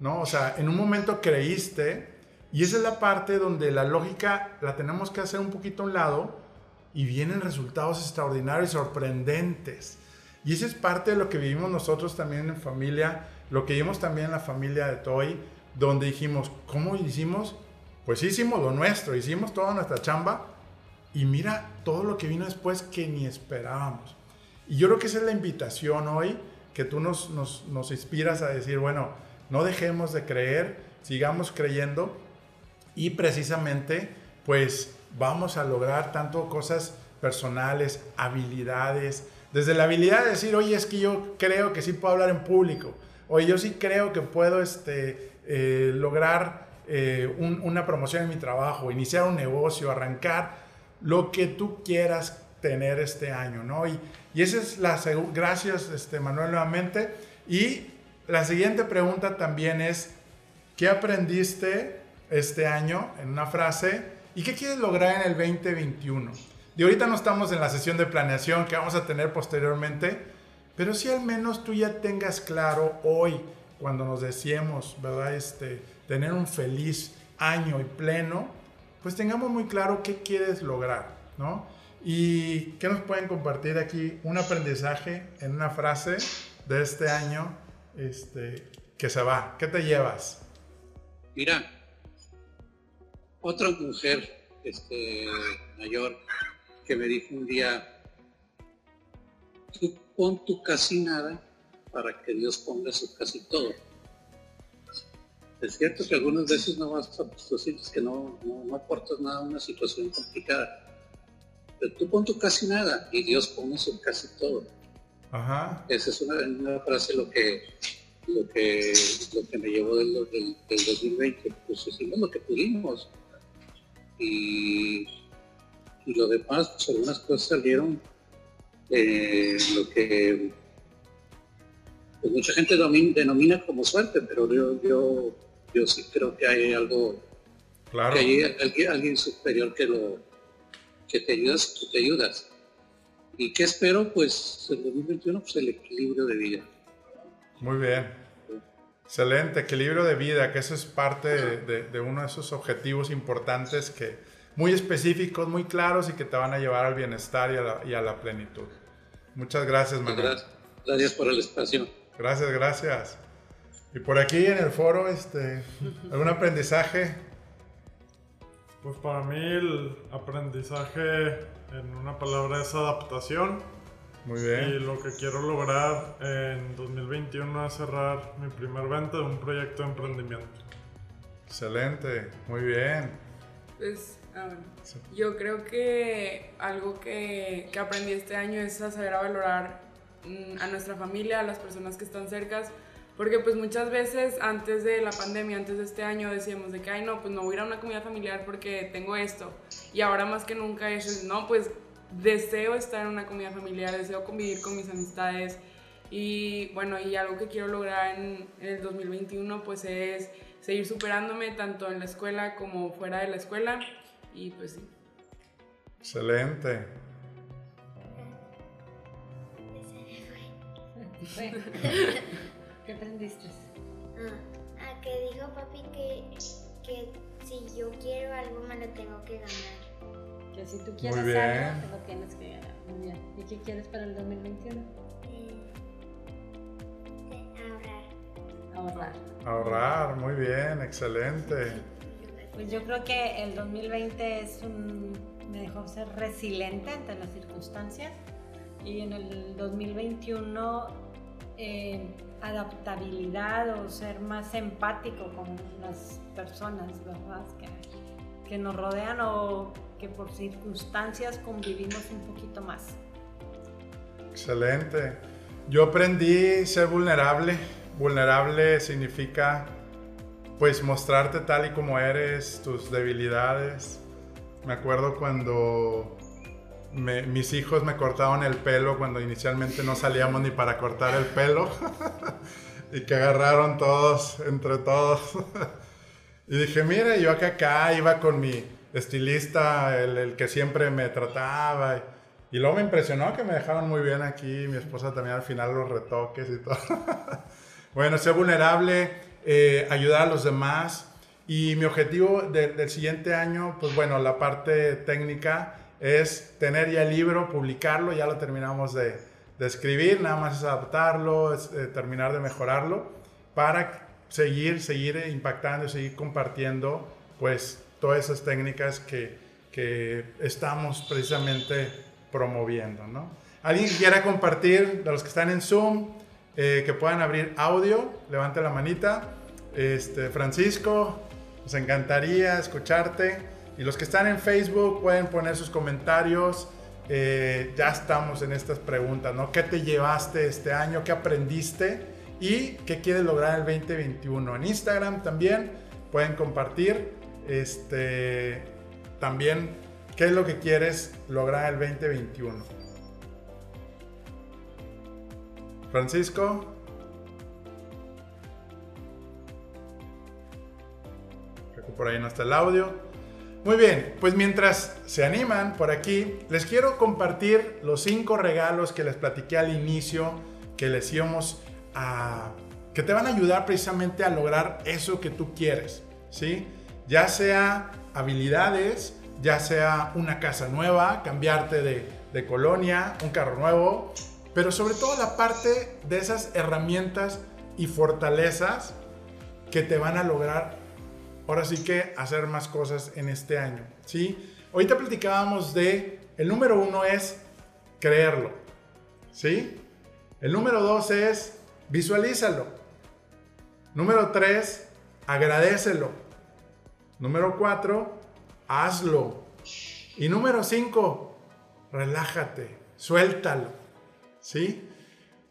¿no? O sea, en un momento creíste y esa es la parte donde la lógica la tenemos que hacer un poquito a un lado y vienen resultados extraordinarios, sorprendentes. Y esa es parte de lo que vivimos nosotros también en familia, lo que vimos también en la familia de Toy, donde dijimos, ¿cómo hicimos? Pues hicimos lo nuestro, hicimos toda nuestra chamba y mira todo lo que vino después que ni esperábamos. Y yo creo que esa es la invitación hoy, que tú nos inspiras a decir, bueno, no dejemos de creer, sigamos creyendo y precisamente pues vamos a lograr tanto cosas personales, habilidades, desde la habilidad de decir, oye, es que yo creo que sí puedo hablar en público, oye, yo sí creo que puedo este, eh, lograr eh, una promoción en mi trabajo, iniciar un negocio, arrancar, lo que tú quieras tener este año, ¿no? Y, y esa es la... Gracias, este, Manuel, nuevamente. Y la siguiente pregunta también es, ¿qué aprendiste este año en una frase y qué quieres lograr en el 2021? Y ahorita no estamos en la sesión de planeación que vamos a tener posteriormente, pero si al menos tú ya tengas claro hoy, cuando nos decíamos, ¿verdad? Este, tener un feliz año y pleno, pues tengamos muy claro qué quieres lograr, ¿no? Y qué nos pueden compartir aquí un aprendizaje en una frase de este año este, que se va. ¿Qué te llevas? Mira, otra mujer este, mayor que me dijo un día, tú pon tu casi nada para que Dios ponga su casi todo. Es cierto que algunas veces no vas a, tú sientes que no, no, aportas nada a una situación complicada, pero tú pon tu casi nada y Dios pone su casi todo. Ajá. Esa es una, frase lo que, lo que, lo que me llevó del, del, 2020. Pues hicimos lo que pudimos. Y, y lo demás, pues algunas cosas salieron eh, lo que pues mucha gente denomina como suerte, pero yo, yo, yo sí creo que hay algo, claro. que hay alguien, superior que lo que te ayudas, tú te ayudas. ¿Y qué espero? Pues en 2021, pues el equilibrio de vida. Muy bien. Excelente, equilibrio de vida, que eso es parte de, uno de esos objetivos importantes que muy específicos, muy claros y que te van a llevar al bienestar y a la, y a la plenitud. Muchas gracias, Manuel. Gracias, gracias por el espacio. Gracias, gracias. Y por aquí en el foro, este, ¿algún aprendizaje? Pues para mí el aprendizaje en una palabra es adaptación. Muy bien. Y lo que quiero lograr en 2021 es cerrar mi primer venta de un proyecto de emprendimiento. Excelente, muy bien. Pues yo creo que algo que, que, aprendí este año es a saber a valorar mm, a nuestra familia, a las personas que están cercas, porque pues muchas veces antes de la pandemia, antes de este año decíamos de que, ay no, pues no voy a ir a una comida familiar porque tengo esto. Y ahora más que nunca es, no, pues deseo estar en una comida familiar, deseo convivir con mis amistades. Y bueno, y algo que quiero lograr en, en el 2021 pues es seguir superándome tanto en la escuela como fuera de la escuela y pues sí. Excelente. ¿Qué aprendiste? Ah, que dijo papi que, que si yo quiero algo me lo tengo que ganar. Que si tú quieres algo, te lo tienes que ganar. Muy bien. ¿Y qué quieres para el 2021? Eh, ahorrar. Ahorrar. Ahorrar, muy bien, excelente. Pues yo creo que el 2020 es un, me dejó ser resiliente ante las circunstancias y en el 2021 eh, adaptabilidad o ser más empático con las personas, ¿verdad? Que, que nos rodean o que por circunstancias convivimos un poquito más. Excelente. Yo aprendí ser vulnerable. Vulnerable significa pues mostrarte tal y como eres, tus debilidades. Me acuerdo cuando mis hijos me cortaban el pelo cuando inicialmente no salíamos ni para cortar el pelo y que agarraron todos, entre todos. y dije, mira, yo acá, acá iba con mi estilista, el, que siempre me trataba. Y, y, luego me impresionó que me dejaron muy bien aquí, mi esposa también al final los retoques y todo. bueno, ser vulnerable eh, ayudar a los demás. Y mi objetivo del siguiente año, pues bueno, la parte técnica es tener ya el libro, publicarlo, ya lo terminamos de, de escribir, nada más es adaptarlo, es, eh, terminar de mejorarlo, para seguir, seguir impactando, seguir compartiendo, pues todas esas técnicas que, que estamos precisamente promoviendo, ¿no? ¿Alguien quiera compartir de los que están en Zoom? Eh, que puedan abrir audio, levante la manita. Este, Francisco, nos encantaría escucharte. Y los que están en Facebook pueden poner sus comentarios. Eh, ya estamos en estas preguntas, ¿no? ¿Qué te llevaste este año? ¿Qué aprendiste? ¿Y qué quieres lograr el 2021? En Instagram también pueden compartir. Este, también ¿Qué es lo que quieres lograr el 2021? Francisco. Por ahí no está el audio. Muy bien, pues mientras se animan por aquí, les quiero compartir los cinco regalos que les platiqué al inicio, que les íbamos a... que te van a ayudar precisamente a lograr eso que tú quieres, ¿sí? Ya sea habilidades, ya sea una casa nueva, cambiarte de, de colonia, un carro nuevo, pero sobre todo la parte de esas herramientas y fortalezas que te van a lograr ahora sí que hacer más cosas en este año, ¿sí? Ahorita platicábamos de, el número uno es creerlo, ¿sí? El número dos es visualízalo. Número tres, agradecelo. Número cuatro, hazlo. Y número cinco, relájate, suéltalo, ¿sí?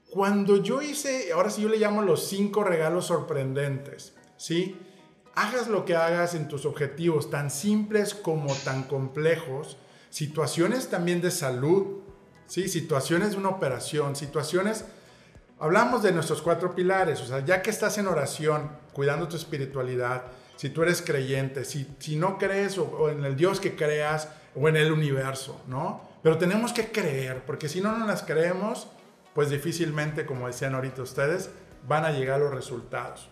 Cuando yo hice, ahora sí yo le llamo los cinco regalos sorprendentes, ¿sí? hagas lo que hagas en tus objetivos, tan simples como tan complejos, situaciones también de salud, ¿sí? situaciones de una operación, situaciones... Hablamos de nuestros cuatro pilares, o sea, ya que estás en oración, cuidando tu espiritualidad, si tú eres creyente, si, si no crees o, en el Dios que creas o en el universo, ¿no? Pero tenemos que creer, porque si no, no las creemos, pues difícilmente, como decían ahorita ustedes, van a llegar los resultados.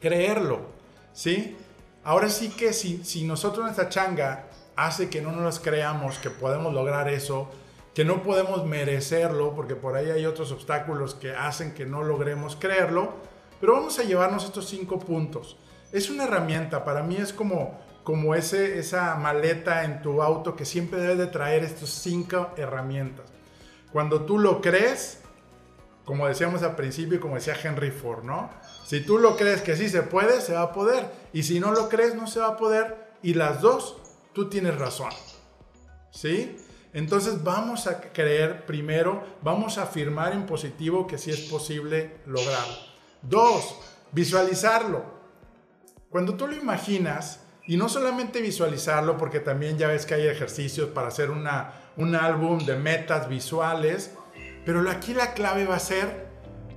Creerlo, ¿sí? Ahora sí que si, si nosotros nuestra changa hace que no nos creamos que podemos lograr eso, que no podemos merecerlo, porque por ahí hay otros obstáculos que hacen que no logremos creerlo, pero vamos a llevarnos estos cinco puntos. Es una herramienta, para mí es como, como ese, esa maleta en tu auto que siempre debes de traer estas cinco herramientas. Cuando tú lo crees, como decíamos al principio y como decía Henry Ford, ¿no? Si tú lo crees que sí se puede, se va a poder. Y si no lo crees, no se va a poder. Y las dos, tú tienes razón. ¿Sí? Entonces vamos a creer primero, vamos a afirmar en positivo que sí es posible lograrlo. Dos, visualizarlo. Cuando tú lo imaginas, y no solamente visualizarlo, porque también ya ves que hay ejercicios para hacer una, un álbum de metas visuales, pero aquí la clave va a ser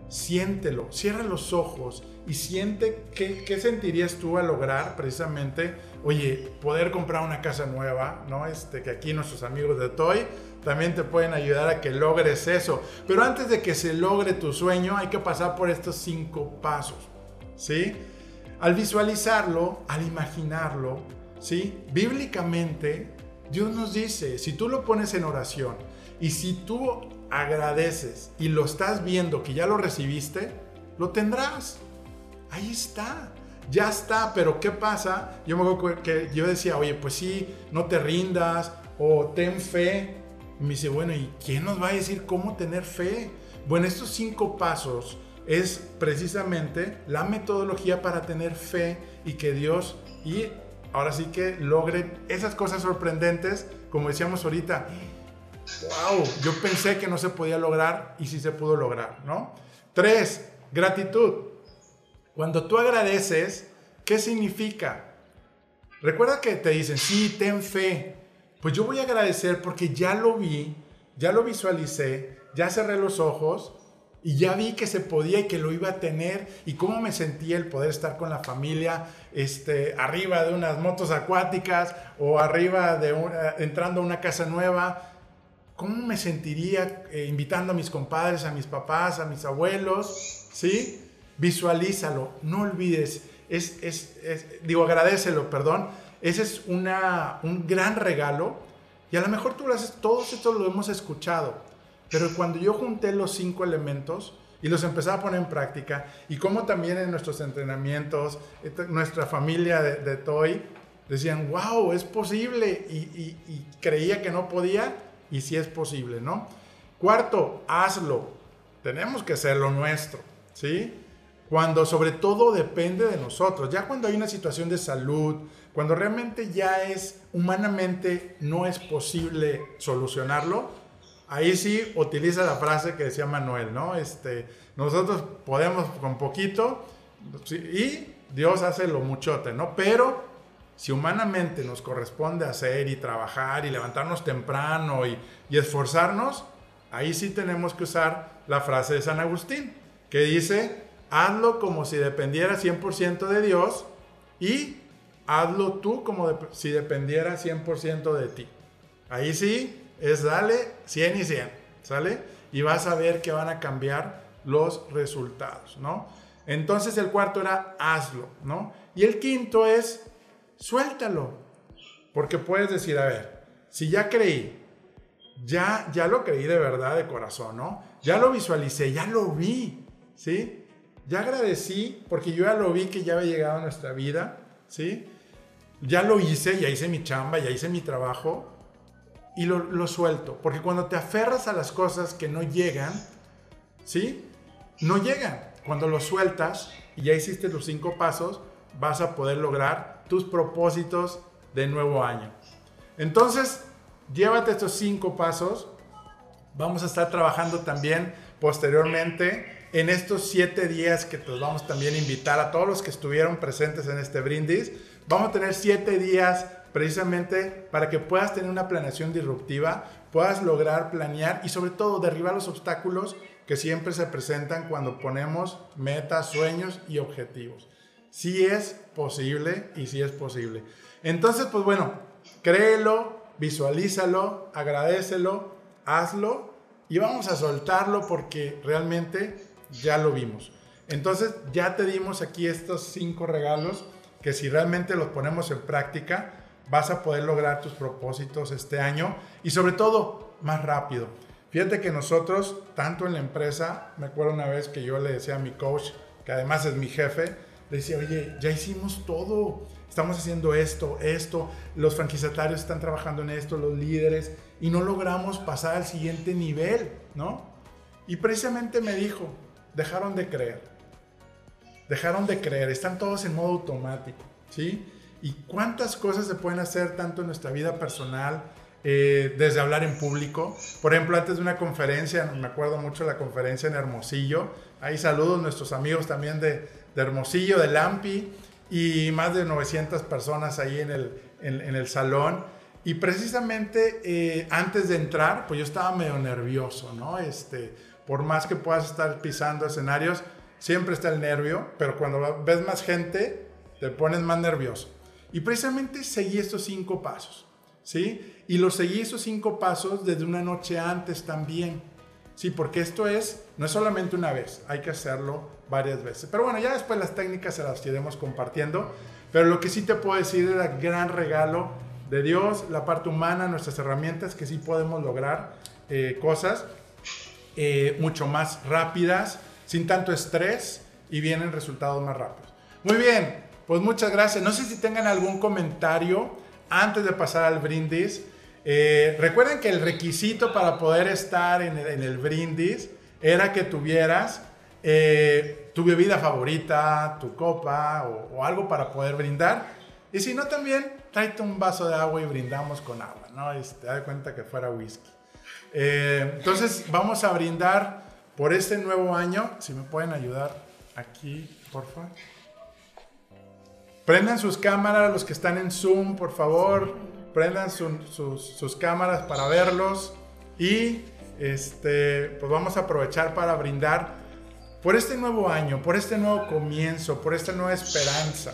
siéntelo, cierra los ojos y siente qué, sentirías tú al lograr precisamente, oye, poder comprar una casa nueva, ¿no? Este, que aquí nuestros amigos de Toy también te pueden ayudar a que logres eso. Pero antes de que se logre tu sueño, hay que pasar por estos cinco pasos, ¿sí? Al visualizarlo, al imaginarlo, ¿sí? Bíblicamente, Dios nos dice, si tú lo pones en oración y si tú agradeces y lo estás viendo que ya lo recibiste, lo tendrás. Ahí está. Ya está, pero ¿qué pasa? Yo me acuerdo que yo decía, oye, pues sí, no te rindas o ten fe. Y me dice, bueno, ¿y quién nos va a decir cómo tener fe? Bueno, estos cinco pasos es precisamente la metodología para tener fe y que Dios y ahora sí que logre esas cosas sorprendentes, como decíamos ahorita, wow, yo pensé que no se podía lograr y sí se pudo lograr, ¿no? Tres, gratitud. Cuando tú agradeces, ¿qué significa? Recuerda que te dicen, sí, ten fe. Pues yo voy a agradecer porque ya lo vi, ya lo visualicé, ya cerré los ojos y ya vi que se podía y que lo iba a tener y cómo me sentía el poder estar con la familia este, arriba de unas motos acuáticas o arriba de entrando a una casa nueva ¿cómo me sentiría eh, invitando a mis compadres, a mis papás, a mis abuelos? ¿Sí? Visualízalo, no olvides, es, es, digo, agradecelo, perdón. Ese es una, un gran regalo y a lo mejor tú lo haces, todos esto lo hemos escuchado, pero cuando yo junté los cinco elementos, y los empezaba a poner en práctica. Y como también en nuestros entrenamientos, nuestra familia de, de Toy decían, wow, es posible. Y, y, y, creía que no podía y si es posible, ¿no? Cuarto, hazlo. Tenemos que hacer lo nuestro, ¿sí? Cuando sobre todo depende de nosotros, ya cuando hay una situación de salud, cuando realmente ya es humanamente no es posible solucionarlo, ahí sí utiliza la frase que decía Manuel, ¿no? Este, nosotros podemos con poquito y Dios hace lo muchote, ¿no? Pero si humanamente nos corresponde hacer y trabajar y levantarnos temprano y, y esforzarnos, ahí sí tenemos que usar la frase de San Agustín, que dice, hazlo como si dependiera 100% de Dios y hazlo tú como si dependiera 100% de ti. Ahí sí es dale 100 y 100, ¿sale? Y vas a ver que van a cambiar los resultados, ¿no? Entonces el cuarto era hazlo, ¿no? Y el quinto es suéltalo. Porque puedes decir, a ver, si ya creí, ya, ya lo creí de verdad, de corazón, ¿no? Ya lo visualicé, ya lo vi, ¿sí? Ya agradecí porque yo ya lo vi que ya había llegado a nuestra vida, ¿sí? Ya lo hice, ya hice mi chamba, ya hice mi trabajo y lo, lo suelto. Porque cuando te aferras a las cosas que no llegan, ¿sí? No llegan. Cuando lo sueltas y ya hiciste los cinco pasos, vas a poder lograr tus propósitos de nuevo año. Entonces, llévate estos cinco pasos. Vamos a estar trabajando también posteriormente en estos siete días que te vamos también a invitar a todos los que estuvieron presentes en este brindis. Vamos a tener siete días precisamente para que puedas tener una planeación disruptiva, puedas lograr planear y sobre todo derribar los obstáculos que siempre se presentan cuando ponemos metas, sueños y objetivos. Sí es posible y sí es posible. Entonces, pues bueno, créelo, visualízalo, agradecelo, hazlo y vamos a soltarlo porque realmente ya lo vimos. Entonces, ya te dimos aquí estos cinco regalos que si realmente los ponemos en práctica, vas a poder lograr tus propósitos este año y sobre todo más rápido. Fíjate que nosotros, tanto en la empresa, me acuerdo una vez que yo le decía a mi coach, que además es mi jefe, le decía, oye, ya hicimos todo, estamos haciendo esto, esto, los franquiciatarios están trabajando en esto, los líderes, y no logramos pasar al siguiente nivel, ¿no? Y precisamente me dijo, dejaron de creer, dejaron de creer, están todos en modo automático, ¿sí? Y cuántas cosas se pueden hacer tanto en nuestra vida personal, eh, desde hablar en público. Por ejemplo, antes de una conferencia, me acuerdo mucho de la conferencia en Hermosillo, ahí saludos nuestros amigos también de, de Hermosillo, de Lampi, y más de 900 personas ahí en el, en, el salón. Y precisamente eh, antes de entrar, pues yo estaba medio nervioso, ¿no? Este, por más que puedas estar pisando escenarios, siempre está el nervio, pero cuando ves más gente, te pones más nervioso. Y precisamente seguí estos cinco pasos. ¿sí? Y lo seguí esos cinco pasos desde una noche antes también, ¿sí? Porque esto es, no es solamente una vez, hay que hacerlo varias veces. Pero bueno, ya después las técnicas se las iremos compartiendo, pero lo que sí te puedo decir el gran regalo de Dios, la parte humana, nuestras herramientas, que sí podemos lograr eh, cosas eh, mucho más rápidas, sin tanto estrés y vienen resultados más rápidos. Muy bien, pues muchas gracias. No sé si tengan algún comentario antes de pasar al brindis, eh, recuerden que el requisito para poder estar en el, brindis era que tuvieras eh, tu bebida favorita, tu copa o, algo para poder brindar. Y si no, también tráete un vaso de agua y brindamos con agua, ¿no? te este, das cuenta que fuera whisky. Eh, entonces, vamos a brindar por este nuevo año. Si me pueden ayudar aquí, por favor. Prendan sus cámaras, los que están en Zoom, por favor. Prendan sus, cámaras para verlos. Y este, pues vamos a aprovechar para brindar por este nuevo año, por este nuevo comienzo, por esta nueva esperanza.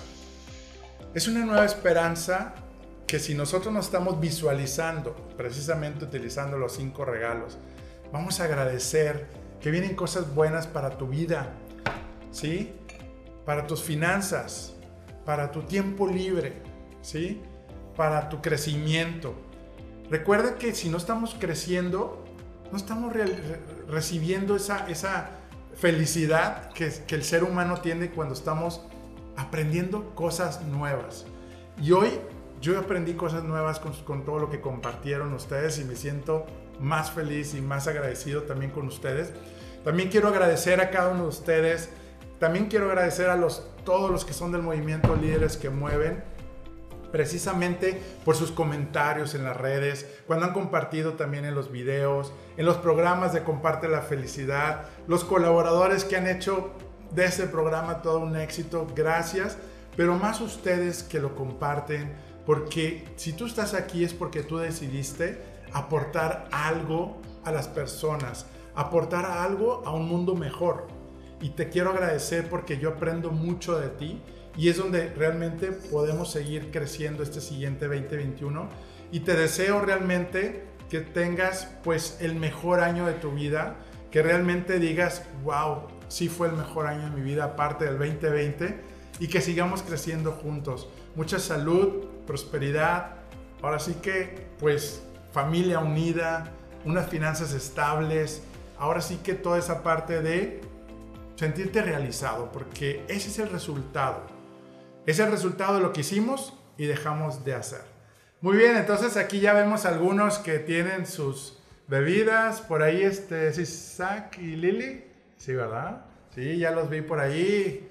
Es una nueva esperanza que si nosotros nos estamos visualizando, precisamente utilizando los cinco regalos, vamos a agradecer que vienen cosas buenas para tu vida, ¿sí? Para tus finanzas, para tu tiempo libre, ¿sí? Para tu crecimiento. Recuerda que si no estamos creciendo, no estamos recibiendo esa, esa felicidad que, que, el ser humano tiene cuando estamos aprendiendo cosas nuevas. Y hoy yo aprendí cosas nuevas con, con todo lo que compartieron ustedes y me siento más feliz y más agradecido también con ustedes. También quiero agradecer a cada uno de ustedes también quiero agradecer a los, todos los que son del movimiento Líderes que Mueven, precisamente por sus comentarios en las redes, cuando han compartido también en los videos, en los programas de Comparte la Felicidad, los colaboradores que han hecho de ese programa todo un éxito, gracias. pero más ustedes que lo comparten, porque si tú estás aquí es porque tú decidiste aportar algo a las personas, aportar algo a un mundo mejor. Y te quiero agradecer porque yo aprendo mucho de ti y es donde realmente podemos seguir creciendo este siguiente 2021. Y te deseo realmente que tengas pues el mejor año de tu vida, que realmente digas, wow, sí fue el mejor año de mi vida aparte del 2020 y que sigamos creciendo juntos. Mucha salud, prosperidad, ahora sí que pues familia unida, unas finanzas estables, ahora sí que toda esa parte de sentirte realizado, porque ese es el resultado. Es el resultado de lo que hicimos y dejamos de hacer. Muy bien, entonces aquí ya vemos algunos que tienen sus bebidas. Por ahí este es Isaac y Lili. Sí, ¿verdad? Sí, ya los vi por ahí.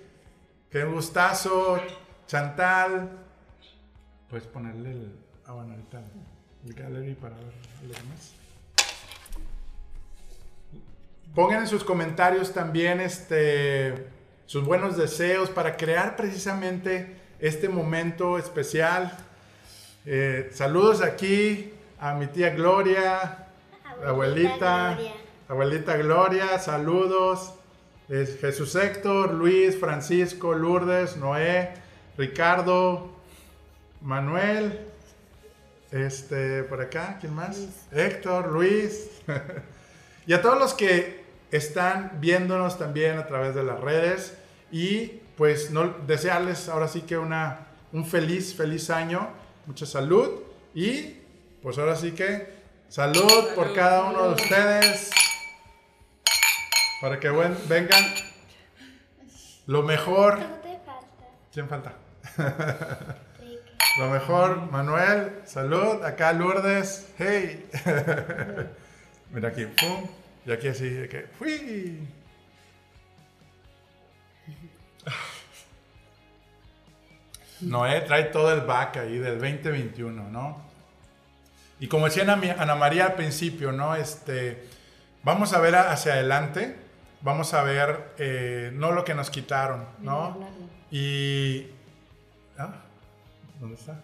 Qué gustazo. Chantal. Puedes ponerle el... Ah, bueno, ahorita el gallery para ver lo demás. Pongan en sus comentarios también este, sus buenos deseos para crear precisamente este momento especial. Eh, saludos aquí a mi tía Gloria, abuelita, Gloria. abuelita Gloria, saludos. Jesús Héctor, Luis, Francisco, Lourdes, Noé, Ricardo, Manuel, este, por acá, ¿quién más? Héctor, Luis. y a todos los que están viéndonos también a través de las redes. Y pues no, desearles ahora sí que una, un feliz, feliz año, mucha salud. Y pues ahora sí que salud, por cada uno de ustedes. Para que vengan lo mejor. ¿Quién falta? lo mejor, Manuel, salud. Acá Lourdes, hey. Mira aquí, pum. Y aquí así, de que, ¡fui! Noé trae todo el back ahí del 2021, ¿no? Y como decía Ana María al principio, ¿no? Este, vamos a ver hacia adelante vamos a ver eh, no lo que nos quitaron, ¿no? Y... ¿ah? ¿Dónde está?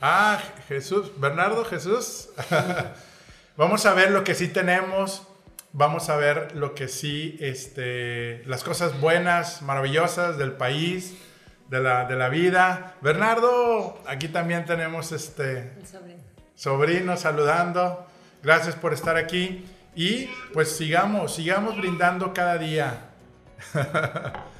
Ah, Jesús, Bernardo, Jesús. vamos a ver lo que sí tenemos, vamos a ver lo que sí, este, las cosas buenas, maravillosas del país, de la, de la vida. Bernardo, aquí también tenemos este sobrino. sobrino saludando. Gracias por estar aquí. Y pues sigamos, sigamos brindando cada día.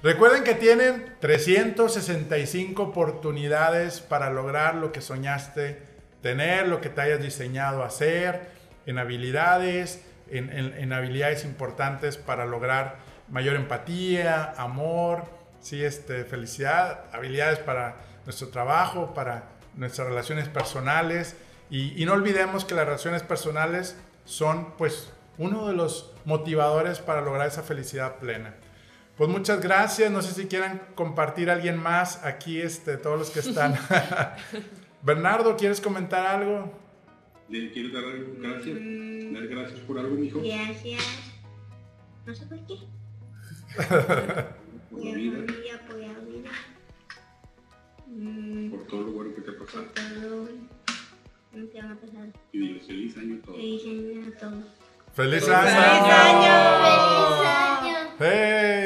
Recuerden que tienen 365 oportunidades para lograr lo que soñaste tener, lo que te hayas diseñado hacer, en habilidades, en, habilidades importantes para lograr mayor empatía, amor, ¿sí? este, felicidad, habilidades para nuestro trabajo, para nuestras relaciones personales. y no olvidemos que las relaciones personales son pues uno de los motivadores para lograr esa felicidad plena. Pues muchas gracias, no sé si quieran compartir alguien más aquí, este, todos los que están. Bernardo, ¿quieres comentar algo? ¿Le quieres dar algo? Gracias. Dar gracias por algo, mijo. Gracias. No sé por qué. por la vida. por la vida. Por todo lo bueno que te ha pasado. Por todo ¿Qué va a pasar? Y diles feliz año a todos. Feliz año a todos. ¡Feliz, ¡Feliz año! ¡Feliz año! ¡Hey!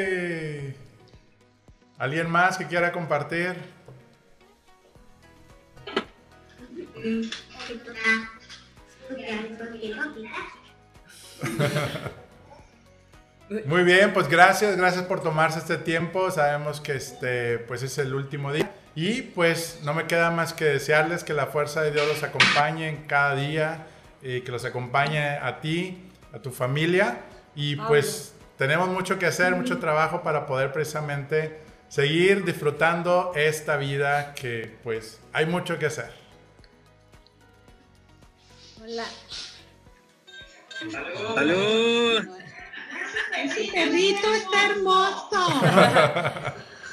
¿Alguien más que quiera compartir? Muy bien, pues gracias, gracias por tomarse este tiempo. Sabemos que este, pues es el último día. Y pues no me queda más que desearles que la fuerza de Dios los acompañe en cada día, y que los acompañe a ti, a tu familia. Y pues tenemos mucho que hacer, mucho trabajo para poder precisamente seguir disfrutando esta vida que pues hay mucho que hacer. Hola. ¡Salud! Ese perrito está hermoso.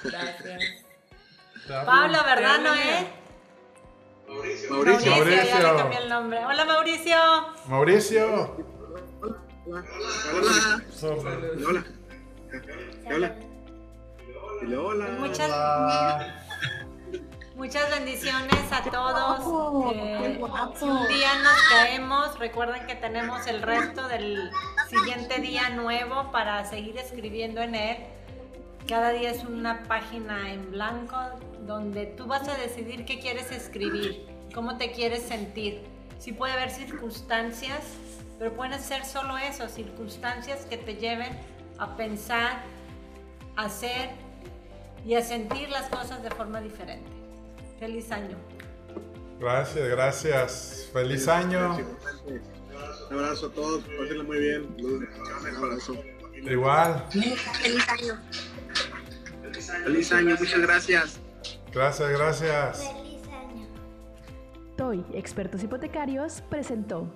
Gracias. Pablo, ¿verdad, Noé? Mauricio. Mauricio. Mauricio, ya le cambié el nombre. Hola, Mauricio. Mauricio. Hola. Hola. Hola. Dile hola. Muchas, muchas bendiciones a todos. Eh, si un día nos caemos, recuerden que tenemos el resto del siguiente día nuevo para seguir escribiendo en él. Cada día es una página en blanco donde tú vas a decidir qué quieres escribir, cómo te quieres sentir. Sí puede haber circunstancias, pero pueden ser solo eso, circunstancias que te lleven a pensar, a hacer y a sentir las cosas de forma diferente. Feliz año. Gracias, gracias. Feliz año. Un abrazo a todos, pásenla muy bien. Un abrazo. Igual. Feliz año. Feliz año, muchas gracias. Gracias, gracias. Feliz año. TOY, Expertos Hipotecarios, presentó